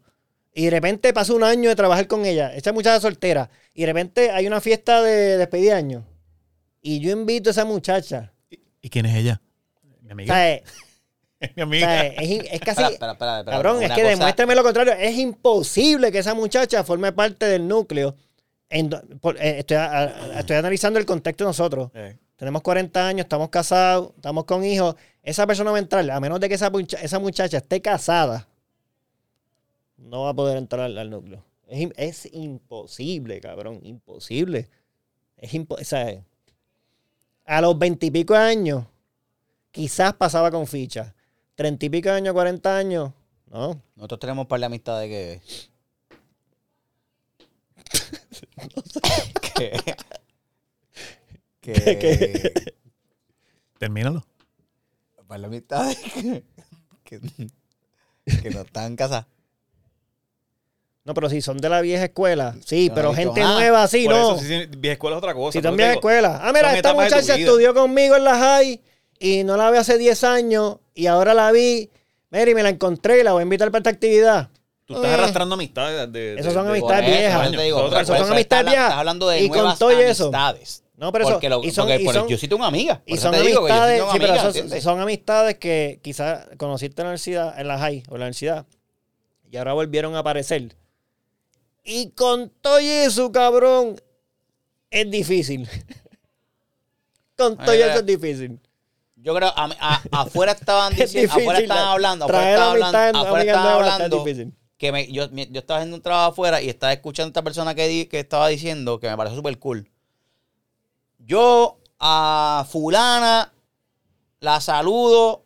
Y de repente pasa un año de trabajar con ella. Esa muchacha soltera. Y de repente hay una fiesta de despedida de año. Y yo invito a esa muchacha. ¿Y quién es ella? Mi O amiga. sea, [LAUGHS] Es mi o amiga. sea, es, es casi. Cabrón, es que cosa- demuéstrame lo contrario. Es imposible que esa muchacha forme parte del núcleo. En do- por- eh, estoy, a- a- estoy analizando el contexto de nosotros. Eh, Tenemos 40 años, estamos casados, estamos con hijos. Esa persona va a entrar, a menos de que esa, mucha- esa muchacha esté casada, no va a poder entrar al, al núcleo. Es, es imposible, cabrón, imposible. Es imposible. A los 20 y pico años, quizás pasaba con ficha. 30 y pico años, 40 años, no. Nosotros tenemos un par de amistades que. [LAUGHS] que. que. [LAUGHS] ¿Qué? Termínalo. Un par de amistades que. que, que no están casadas. No, pero si son de la vieja escuela, sí, no pero gente nueva, sí, Por no. eso, si, si- vieja escuela es otra cosa. Si en digo, escuela. Ah, mira, son esta muchacha estudió conmigo en la high y no la vi hace 10 años y ahora la vi. Mira, y me la encontré y la voy a invitar para esta actividad. Tú estás Eh. arrastrando amistades de, de- Esas son de- amistades eso, viejas. digo, Eso eso son amistades estás- viejas. estás hablando de Y con nuevas todo eso. amistades. No, pero eso- porque lo- y son- porque y por- son- yo tengo una amiga. Y eso son sí amistades, pero son, amistades que quizás conociste en la universidad, en la high o en la universidad, y ahora volvieron a aparecer. Y con todo eso, cabrón, es difícil. [LAUGHS] con todo eso es difícil. Yo creo, a- a- afuera estaban [LAUGHS] Es diciendo, afuera estaban la- hablando, afuera estaban hablando, afuera estaban que me, yo, yo estaba haciendo un trabajo afuera y estaba escuchando a esta persona que, di- que estaba diciendo que me pareció súper cool. Yo a fulana la saludo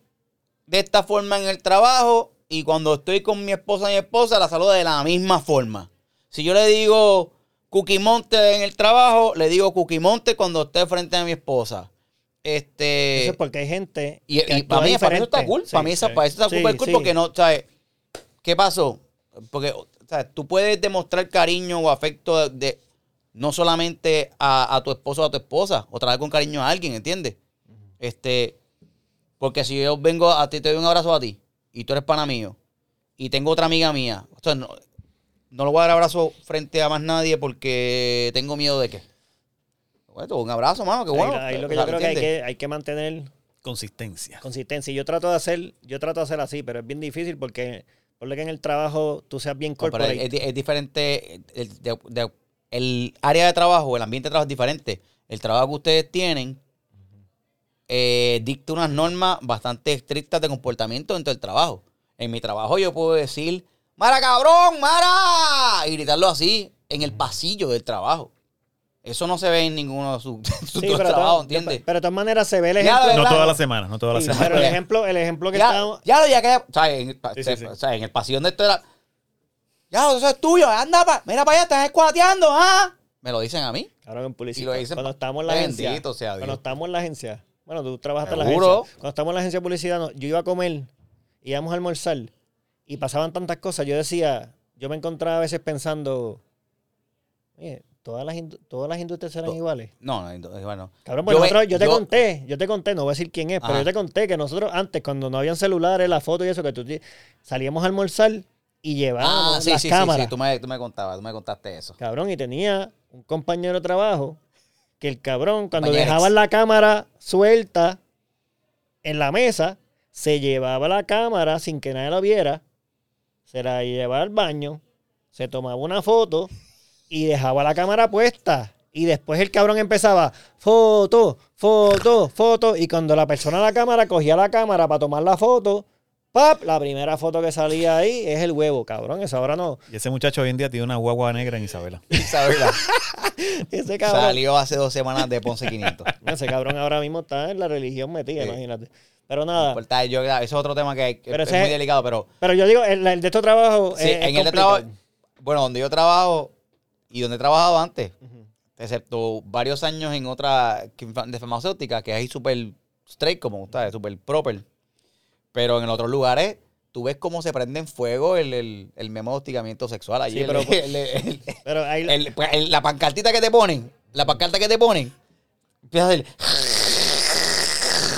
de esta forma en el trabajo y cuando estoy con mi esposa y mi esposa la saludo de la misma forma. Si yo le digo Cookie Monte en el trabajo, le digo Cookie Monte cuando esté frente a mi esposa. Este, Eso es porque hay gente. y, que para mí, para mí eso está cool. Sí, para mí sí. para eso está Sí, cool porque no, ¿sabes? ¿Qué pasó? Porque, o sea, tú puedes demostrar cariño o afecto de, de- no solamente a, a tu esposo o a tu esposa, o tratar con cariño a alguien, ¿entiendes? Este, porque si yo vengo a ti, te doy un abrazo a ti, y tú eres pana mío, y tengo otra amiga mía, o sea, no, no le voy a dar abrazo frente a más nadie porque tengo miedo de qué. Bueno, un abrazo, mano, qué Ahí- bueno. ahí, lo que o sea, yo creo que hay, que hay que mantener Consistencia. consistencia. Y yo trato de hacer, yo trato de hacer así, pero es bien difícil porque por lo que en el trabajo tú seas bien No, corporate. es, es- es diferente. El, de- de- el área de trabajo, el ambiente de trabajo es diferente. El trabajo que ustedes tienen eh, dicta unas normas bastante estrictas de comportamiento dentro del trabajo. En mi trabajo yo puedo decir, ¡Mara cabrón! ¡Mara! Y gritarlo así en el pasillo del trabajo. Eso no se ve en ninguno de sus, [LAUGHS] Sí, de trabajos, ¿entiendes? pero de todas maneras se ve el ejemplo. de No todas las semanas, no todas las Sí, semanas. pero el ejemplo, el ejemplo que Ya, estamos. ya, ya que. O sea, en, el pa- Sí, sí, sí. o sea, en el pasillo donde esto era. Ya, eso es tuyo. Anda, pa, mira para allá, estás escuateando, ¿ah? Me lo dicen a mí. Cabrón, en publicidad. Y lo dicen cuando estamos en la agencia. Bendito sea Dios. Cuando estamos en la agencia. Bueno, tú trabajaste en la Seguro. agencia. Cuando estamos en la agencia de publicidad, no, yo iba a comer, íbamos a almorzar y pasaban tantas cosas. Yo decía, yo me encontraba a veces pensando, oye, todas las, todas las industrias serán To- iguales. No, no, entonces, bueno. Cabrón, pues Yo ve- nosotros- yo te yo- conté, yo te conté, no voy a decir quién es, pero yo te conté que nosotros antes, cuando no habían celulares, la foto y eso, que tú salíamos a almorzar y llevábamos Ah, sí, las sí, cámaras. sí. Tú me, tú me contabas, tú me contaste eso. Cabrón, y tenía un compañero de trabajo que el cabrón, cuando dejaban la cámara suelta en la mesa, se llevaba la cámara sin que nadie lo viera, se la llevaba al baño, se tomaba una foto y dejaba la cámara puesta. Y después el cabrón empezaba, foto, foto, foto. Y cuando la persona de la cámara cogía la cámara para tomar la foto, ¡pap! La primera foto que salía ahí es el huevo, cabrón. Eso ahora no. Y ese muchacho hoy en día tiene una guagua negra en Isabela. [LAUGHS] Isabela [LAUGHS] Ese cabrón. salió hace dos semanas de Ponce 500. [LAUGHS] Ese cabrón ahora mismo está en la religión metida, Sí. imagínate. Pero nada. Importa, yo, ese es otro tema que, Pero es ese muy delicado, pero Pero yo digo, el, el de estos trabajos. sí, es- es en el de trabajo, bueno, donde yo trabajo y donde he trabajado antes, Ujú. excepto varios años en otra de farmacéutica, que es ahí súper straight, como ustedes, súper proper. Pero en otros lugares, tú ves cómo se prende en fuego el, el, el memo de hostigamiento sexual. Allí Sí, pero- [LAUGHS] el- Pero ahí. el- pues, la pancartita que te ponen, la pancarta que te ponen, empieza a hacer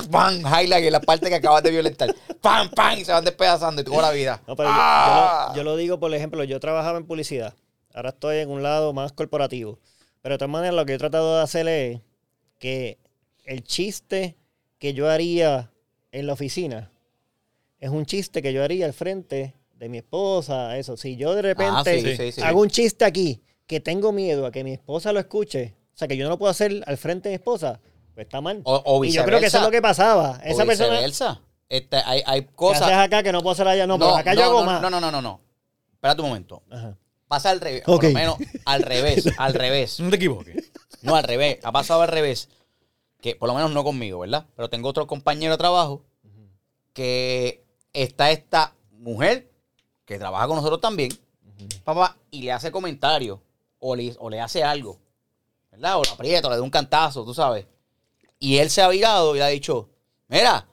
¡pam! highlight en la parte que acabas de violentar. ¡Pam! ¡pam! Y se van despedazando y toda la vida. no, pero yo- ¡Ah! yo, lo, yo lo digo, por ejemplo, yo trabajaba en publicidad. Ahora estoy en un lado más corporativo. Pero de todas maneras, lo que he tratado de hacer es que el chiste que yo haría en la oficina es un chiste que yo haría al frente de mi esposa. Eso. Si yo de repente Ah, sí, sí, sí. hago un chiste aquí que tengo miedo a que mi esposa lo escuche, o sea, que yo no lo puedo hacer al frente de mi esposa, pues está mal. O, o y yo creo que eso es lo que pasaba. Esa o persona. Este, hay, hay cosas. haces acá que no puedo hacer allá. No, pero acá yo no, hago no, más. No, no, no, no, no. Espérate un momento. Ajá. Pasa al revés. Por lo menos al revés. [LAUGHS] Al revés. No te equivoques. No, al revés. Ha pasado al revés. Que por lo menos no conmigo, ¿verdad? Pero tengo otro compañero de trabajo que está esta mujer que trabaja con nosotros también, papá, y le hace comentarios o le, o le hace algo, ¿verdad? O lo aprieta, o le da un cantazo, tú sabes. Y él se ha virado y le ha dicho, mira,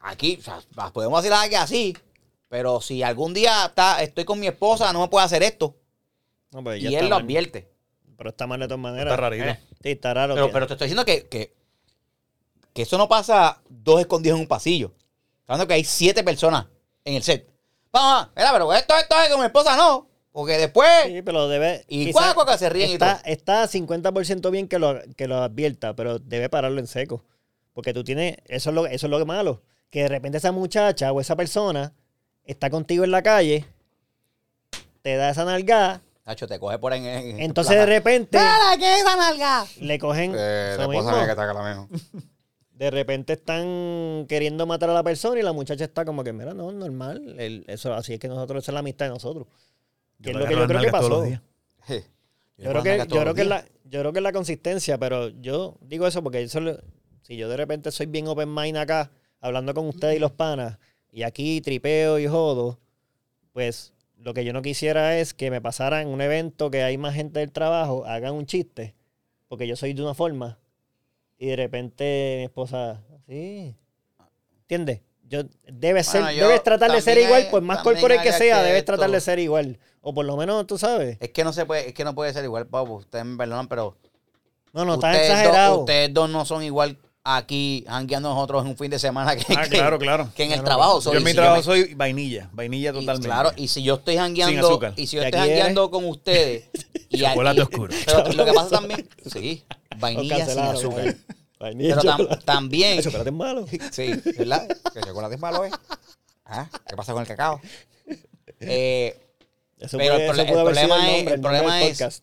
aquí o sea, podemos hacer algo así, pero si algún día está, estoy con mi esposa, no me puede hacer esto. No, pues Y él está lo mal. advierte. Pero está mal de todas maneras. Está rarito. Eh. Sí, está raro. Pero, que- pero te estoy diciendo que, que, que eso no pasa dos escondidos en un pasillo. Estás hablando que hay siete personas en el set. Vamos, mira, pero esto, esto es con mi esposa no. Porque después. Sí, pero debe. Y cuaco que se ríen y está, todo. está 50% bien que lo, que lo advierta, pero debe pararlo en seco. Porque tú tienes. Eso es, lo, eso es lo malo. Que de repente esa muchacha o esa persona está contigo en la calle, te da esa nalgada, Nacho, te coge por ahí en, en- entonces de repente ¡Mira, qué es esa nalga! le cogen. Eh, la esposa mía que está acá. De repente están queriendo matar a la persona y la muchacha está como que, mira, no, normal. el- eso, así es que nosotros, esa es la amistad de nosotros. Que es lo que yo creo que pasó. los días. Yo creo que, yo creo que es la, yo creo que es la consistencia, pero yo digo eso porque eso si yo de repente soy bien open mind acá, hablando con ustedes y los panas, y aquí tripeo y jodo, pues lo que yo no quisiera es que me pasara en un evento que hay más gente del trabajo, hagan un chiste, porque yo soy de una forma, y de repente mi esposa, sí, ¿entiendes? Yo, debes, ser, Bueno, yo debes tratar de ser igual, hay- por más corporate que sea, que debes tratar de ser igual. O por lo menos, tú sabes. Es que no se puede, es que no puede ser igual, Pablo. Ustedes me perdonan, pero No, no, ustedes, exagerado. dos, ustedes dos no son igual aquí, hangueando nosotros en un fin de semana que, Ah, que- claro, claro. que en el trabajo. Yo soy. en mi Si yo trabajo me- soy vainilla, vainilla y, totalmente. Claro, y si yo estoy Sin jangueando, azúcar. y si yo ¿Y estoy eres? jangueando con ustedes, [LAUGHS] y Chocolate oscuro. [LAUGHS] Pero lo que pasa también, sí, vainilla sin azúcar. Vainilla, Pero tam- también, El chocolate es malo. [LAUGHS] sí, ¿verdad? Que el chocolate es malo, ¿eh? Ah, ¿Qué pasa con el cacao? Eh, Eso Pero el puede- eso el haber sido problema es- nombre, el problema es-.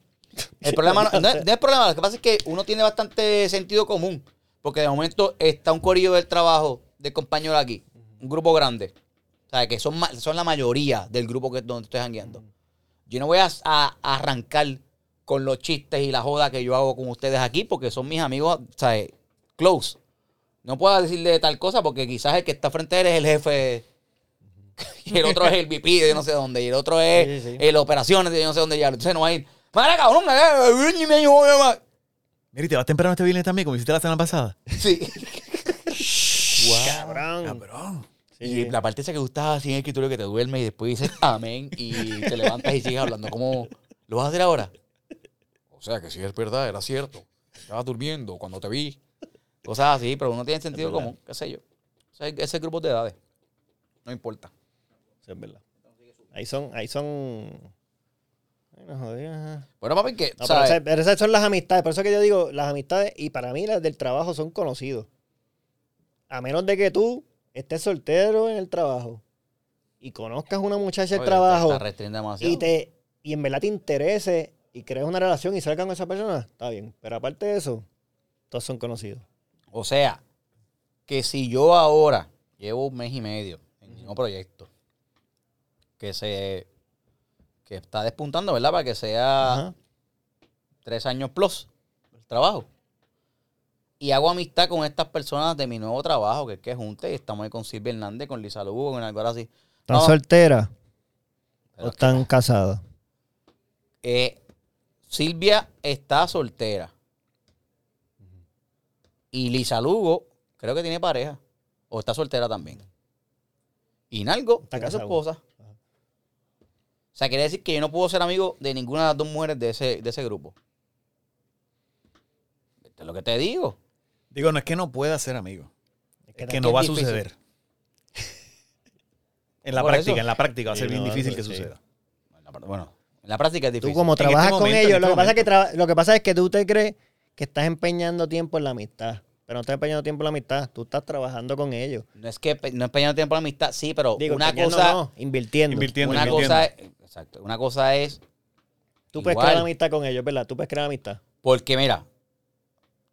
El problema no, es, no es problema, lo que pasa es que uno tiene bastante sentido común. Porque de momento está un corillo del trabajo del compañero aquí, un grupo grande. O sea, que son, son la mayoría del grupo que donde estoy jangueando. Yo no voy a, a- a arrancar con los chistes y la joda que yo hago con ustedes aquí porque son mis amigos, sea, close. No puedo decirle tal cosa porque quizás el que está frente a él es el jefe [LAUGHS] y el otro es el VP de yo no sé dónde y el otro es Sí, sí. el operaciones de yo no sé dónde ya. Entonces no va a ir. Madre cabrón, Mira, ¿y te vas temprano este viernes también, como hiciste la semana pasada. Sí. [LAUGHS] Cabrón. Cabrón. Sí. Y la parte esa que tú estás así en el escritorio que te duermes y después dices amén y te levantas y sigues hablando. ¿Cómo lo vas a hacer ahora? O sea que si es verdad, era cierto. Estabas durmiendo cuando te vi. Cosas así, pero uno tiene sentido común, qué sé yo. O sea, ese grupo de edades. No importa. Sí, es verdad. Ahí son, ahí son. Bueno, papi, que, No, pero, pero esas son las amistades. Por eso que yo digo, las amistades, y para mí las del trabajo son conocidos. A menos de que tú estés soltero en el trabajo y conozcas una muchacha del trabajo Te y te y en verdad te interese y crees una relación y salgas con esa persona, está bien. Pero aparte de eso, todos son conocidos. O sea, que si yo ahora llevo un mes y medio en mismo proyecto, que se que está despuntando, ¿verdad? Para que sea Ajá. tres años plus el trabajo. Y hago amistad con estas personas de mi nuevo trabajo, que es que junte, y estamos ahí con Silvia Hernández, con Lisa Lugo, con algo así. ¿Están No. solteras o están casadas? Eh, Silvia está soltera. Y Lisa Lugo, creo que tiene pareja. O está soltera también. Y Nalgo Está tiene su esposa. O sea, quiere decir que yo no puedo ser amigo de ninguna de las dos mujeres de ese, de ese grupo. Esto es lo que te digo. Digo, no es que no pueda ser amigo. Es que no va a suceder. En la Por práctica, eso. en la práctica va a ser Sí, bien no, difícil que sí. suceda. Bueno, en la práctica es Tú difícil. como este trabajas con momento, ellos, este lo, que pasa es que momento. traba- lo que pasa es que tú te crees que estás empeñando tiempo en la amistad. Pero no estás empeñando tiempo en la amistad, tú estás trabajando con ellos. No es que no es peñando tiempo en la amistad, sí, pero Digo, una empeñando cosa, no, invirtiendo. Invirtiendo, una invirtiendo. cosa es, exacto, una cosa es Tú puedes igual. crear amistad con ellos, ¿verdad? Tú puedes crear amistad. Porque mira,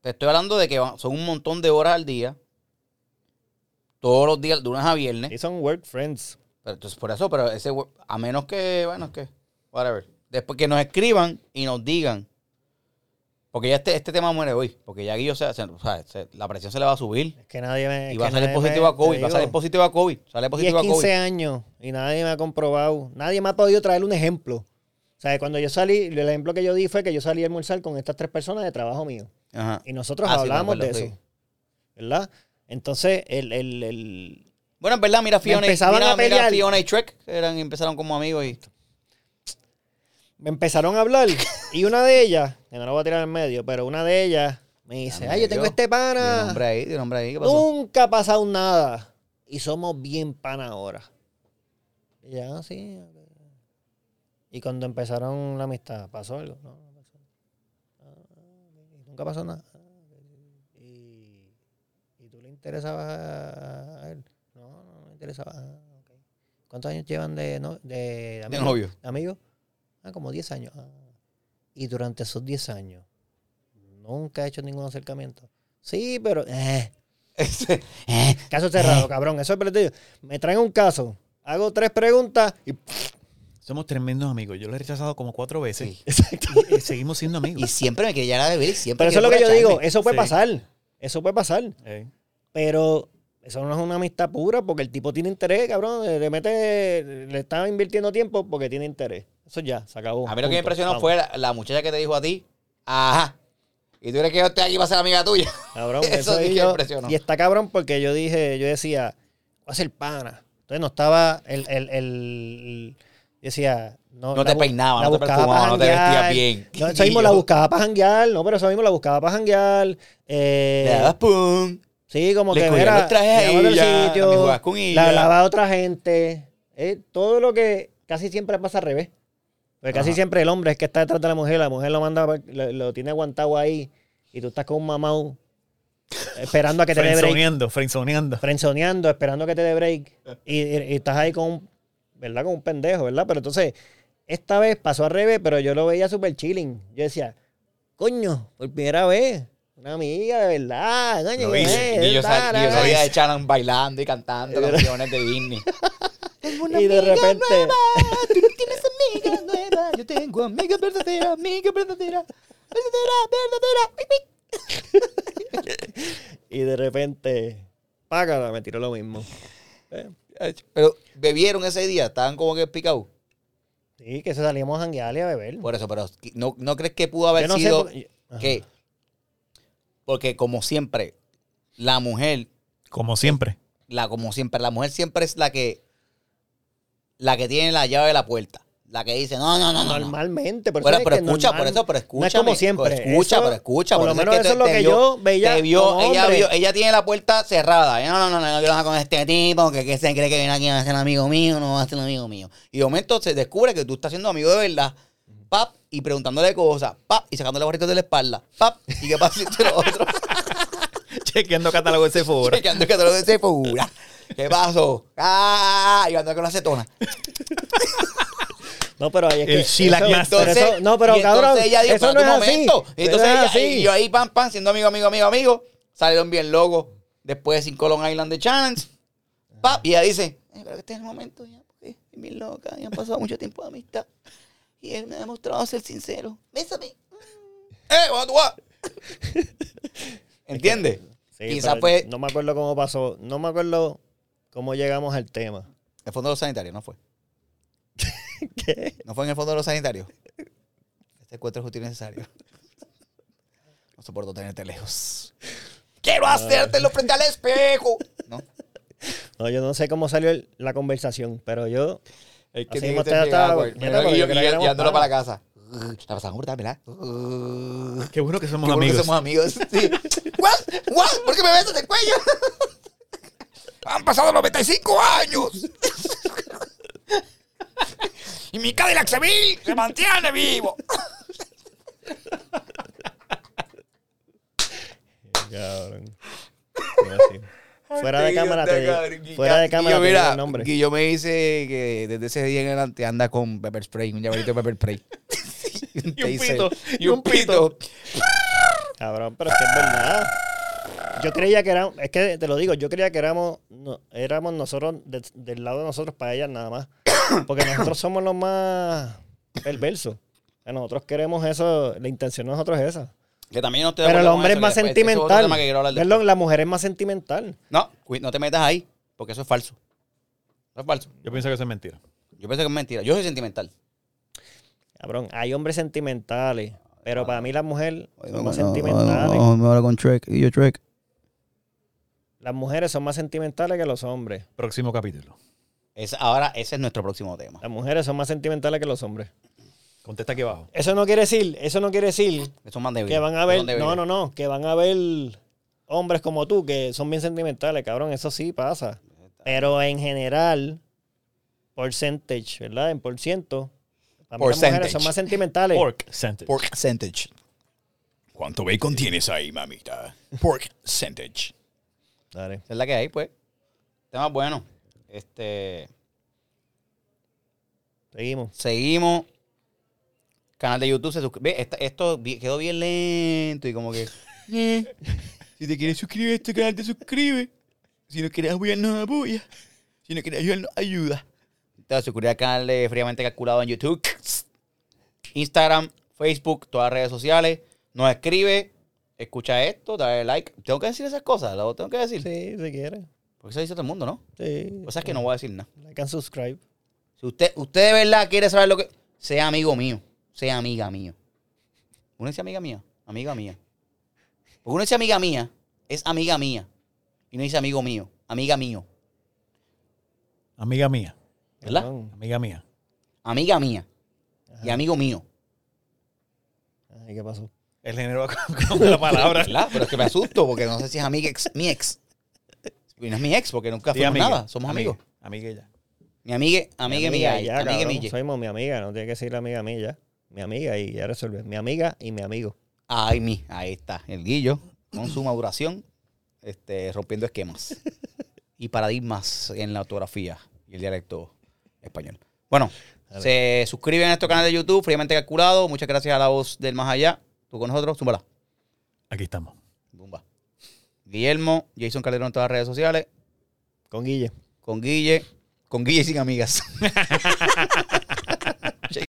te estoy hablando de que son un montón de horas al día, todos los días, de lunes a viernes. Y son work friends. Pero, entonces, por eso, pero ese, a menos que, bueno, es que, whatever. Después que nos escriban y nos digan, porque ya este, este tema muere hoy, porque ya Guillo se, se- o sea, se- la presión se le va a subir Es que nadie me. y va a salir positivo me- a COVID, va a salir positivo a COVID, sale 10, positivo a 15 COVID. años y nadie me ha comprobado. Nadie me ha podido traer un ejemplo. O sea, cuando yo salí, el ejemplo que yo di fue que yo salí a almorzar con estas tres personas de trabajo mío. Ajá. Y nosotros Ah, sí, hablamos de eso. sí. ¿Verdad? Entonces, el, el, el- Bueno, en verdad, mira Fiona, y- mira, a mira. Fiona y Trek, eran, empezaron como amigos y... me empezaron a hablar y una de ellas, que no la voy a tirar en medio, pero una de ellas me dice, ay, yo tengo este pana. nombre ahí, di nombre ahí, ¿qué pasó? Nunca ha pasado nada. Y somos bien pana ahora. Y ya, sí. Y cuando empezaron la amistad, ¿pasó algo? No, no pasó. Ah. Nunca pasó nada. Y, y tú le interesabas a, él. No, no, me interesaba. Ah. ¿Cuántos años llevan de, no, de, de De amigos? novio. ¿De amigos? Ah, como 10 años. Ah. Y durante esos 10 años, nunca he hecho ningún acercamiento. Sí, pero. Eh, eh, caso cerrado, cabrón. Eso es digo. Me traen un caso, hago tres preguntas y. Somos tremendos amigos. Yo lo he rechazado como cuatro veces. Sí. [LAUGHS] Y, y seguimos siendo Y amigos. siempre me quería beber y siempre Pero eso es lo que yo digo. Eso puede Sí. pasar. Eso puede pasar. Eh. Pero eso no es una amistad pura porque el tipo tiene interés, cabrón. Le mete. Le está invirtiendo tiempo porque tiene interés. Eso ya, se acabó. A mí lo que me impresionó fue la, la muchacha que te dijo a ti, ajá. ¿Y tú crees que yo estoy aquí para ser amiga tuya? Cabrón, [LAUGHS] Eso yo- impresionó. Y está cabrón porque yo dije, yo decía, voy a ser pana. Entonces no estaba el, el, el- decía, no, No te la no te pa' no te vestías bien. No, eso mismo la [LAUGHS] buscaba para janguear, no, pero eso mismo la buscaba para janguear. Eh, Le dabas pum. sí, como le que mira, los trajes a ella, sitio, con ella. la lavaba a otra gente. Eh, todo lo que casi siempre pasa al revés. Porque casi siempre el hombre es que está detrás de la mujer, la mujer lo manda, lo, lo tiene aguantado ahí y tú estás con un mamau esperando a que te dé break. Frenzoneando, frenzoneando. esperando que te dé break. Y, y- y estás ahí con un, ¿verdad? Con un pendejo, ¿verdad? Pero entonces, esta vez pasó al revés, pero yo lo veía súper chilling. Yo decía, coño, por primera vez, una amiga, de verdad, coño, eh, Y yo, salía de Chanan bailando y cantando [LAUGHS] canciones de Disney. Y de repente, Tú no tienes amigas nuevas. Yo tengo amigas verdaderas, amigas verdaderas. Verdadera, verdadera. [LAUGHS] y de repente, págala, me tiró lo mismo. Eh, Pero bebieron ese día, estaban como que picados. Sí, que se salíamos a janguear y a beber. Por eso, pero ¿no, no crees que pudo haber sé sido por- que, porque como siempre, la mujer, Como siempre. la como siempre, la mujer siempre es la que, la que tiene la llave de la puerta. La que dice, no, no, no, no. no. Normalmente, por Bueno, eso es pero que escucha, normal- por eso, pero escucha. No es como siempre. Escucha, Eso- pero escucha. Por lo eso menos que eso te- es lo que vio- yo veía. te vio, ella, hombre. vio, ella tiene la puerta cerrada. No, no, no, no, no voy con este tipo que, que se cree que viene aquí a ser amigo mío, no va a ser amigo mío. Y de momento se descubre que tú estás siendo amigo de verdad. Pap, y preguntándole cosas, pap, y sacándole barritos de la espalda, pap, y qué pasa esto y lo otro. [LAUGHS] Chequeando catálogo de Sephora. Chequeando catálogo de Sephora. ¿Qué pasó? Ah, y ando con la acetona. No, pero ahí es que. El Sheila eso- Master. eso- no, pero y entonces cabrón. ella dijo, eso no es "Espérate un así. momento". Y entonces ella, así. y yo ahí, pam, pam, siendo amigo, amigo, amigo, amigo, salieron bien locos. Después de Cinco Long Island de Challenge. Pap, y ella dice, "Eh, pero que este es el momento ya, porque es bien loca, y han pasado mucho tiempo de amistad. Y él me ha demostrado ser sincero. Bésame. ¡Eh, ¿cómo tú vas? ¿Entiendes? Sí, fue No me acuerdo cómo pasó. No me acuerdo cómo llegamos al tema. el fondo de los sanitarios, no fue. [LAUGHS] ¿Qué? No fue en el fondo de los sanitarios. Este encuentro es justo y necesario. No soporto tenerte lejos. Quiero hacértelo frente al espejo. ¿No? No, yo no sé cómo salió el- la conversación, pero yo. Es Así tiene mismo que ser te- bien estaba- awkward. mira, Mira, pero y yo yo- creía y que yo- éramos llevándolo para la casa. La pasamos brutal, ¿verdad? Qué bueno que somos Qué bueno que amigos. somos amigos. Sí. ¿What? ¿What? ¿Por qué me besas el cuello? Han pasado 95 años. y mi Cadillac Seville se mantiene vivo. Cabrón. Sí. Fuera de cámara te Fuera de cámara te digo mira, el nombre. Guillo me dice que desde ese día en adelante anda con pepper spray, un llaverito de pepper spray. [LAUGHS] y un, Y pito, Y un pito. Cabrón, pero es que es verdad. Yo creía que éramos, es que te lo digo, yo creía que éramos, no, éramos nosotros, de- del lado de nosotros para ellas nada más. Porque nosotros somos los más perversos. Nosotros queremos eso, la intención de nosotros es esa. Que también no estoy de Pero el hombre es más después- es sentimental. después. Perdón, la mujer es más sentimental. No, no te metas ahí, porque eso es falso. Eso es falso. Yo pienso que eso es mentira. Yo pienso que es mentira. Yo soy sentimental. Cabrón, hay hombres sentimentales. Pero para mí las mujeres son más sentimentales. me habla con Trek. Y yo Trek. Las mujeres son más sentimentales que los hombres. Próximo capítulo. Es, ahora, ese es nuestro próximo tema. Las mujeres son más sentimentales que los hombres. Contesta aquí abajo. Eso no quiere decir, eso no quiere decir Que son más débiles. que van a ver, no, no, no, que van a ver hombres como tú que son bien sentimentales, cabrón, eso sí pasa. Pero en general, percentage, ¿verdad? En por ciento. Las mujeres son más sentimentales. Pork percentage. Pork percentage. ¿Cuánto bacon tienes ahí, mamita? Pork percentage. Dale. Esa es la que hay, pues. Tema bueno. Este. Seguimos. Seguimos. Canal de YouTube se suscribe. Esto quedó bien lento y como que. [LAUGHS] eh, si te quieres suscribir a este canal, te suscribe. Si no quieres apoyarnos, apoya. Si no quieres ayudarnos, ayuda. Te vas a suscribir al canal de Fríamente Calculado en YouTube, Instagram, Facebook, todas las redes sociales. Nos escribe, escucha esto, dale like. Tengo que decir esas cosas, lo tengo que decir. Sí, si quiere. Porque eso dice todo el mundo, ¿no? Sí. O sea, es que no voy a decir nada. Like and subscribe. Si usted, usted de verdad quiere saber lo que. Sea amigo mío. Sea amiga mío. Uno dice amiga mía. Amiga mía. Porque uno dice amiga mía. Es amiga mía. Y no dice amigo mío. Amiga mío. Amiga mía. ¿Verdad? Perdón. Amiga mía. Amiga mía. Y amigo mío. Ay, ¿qué pasó? El género con la palabra. [LAUGHS] ¿Verdad? Pero es que me asusto porque no sé si es amiga ex, mi ex. Y no es mi ex porque nunca fuimos amiga. nada. Somos Amiga. amigos. Amiga ya. Mi amiga, amiga, Mi mía. ya, Amiga mía. Somos mi amiga, no tiene que decir la amiga mía ya. Mi amiga y ya resuelve. Mi amiga y mi amigo. Ay, mi. Ahí está. El guillo. Con su maduración. Este, rompiendo esquemas. y paradigmas en la ortografía y el dialecto español. Bueno, se suscriben a este canal de YouTube, fríamente calculado. Muchas gracias a la voz del más allá. Tú con nosotros, zúmbala. Aquí estamos. Bumba. Guillermo, Jason Calderón en todas las redes sociales. Con Guille. Con Guille. Con Guille sin amigas. [LAUGHS]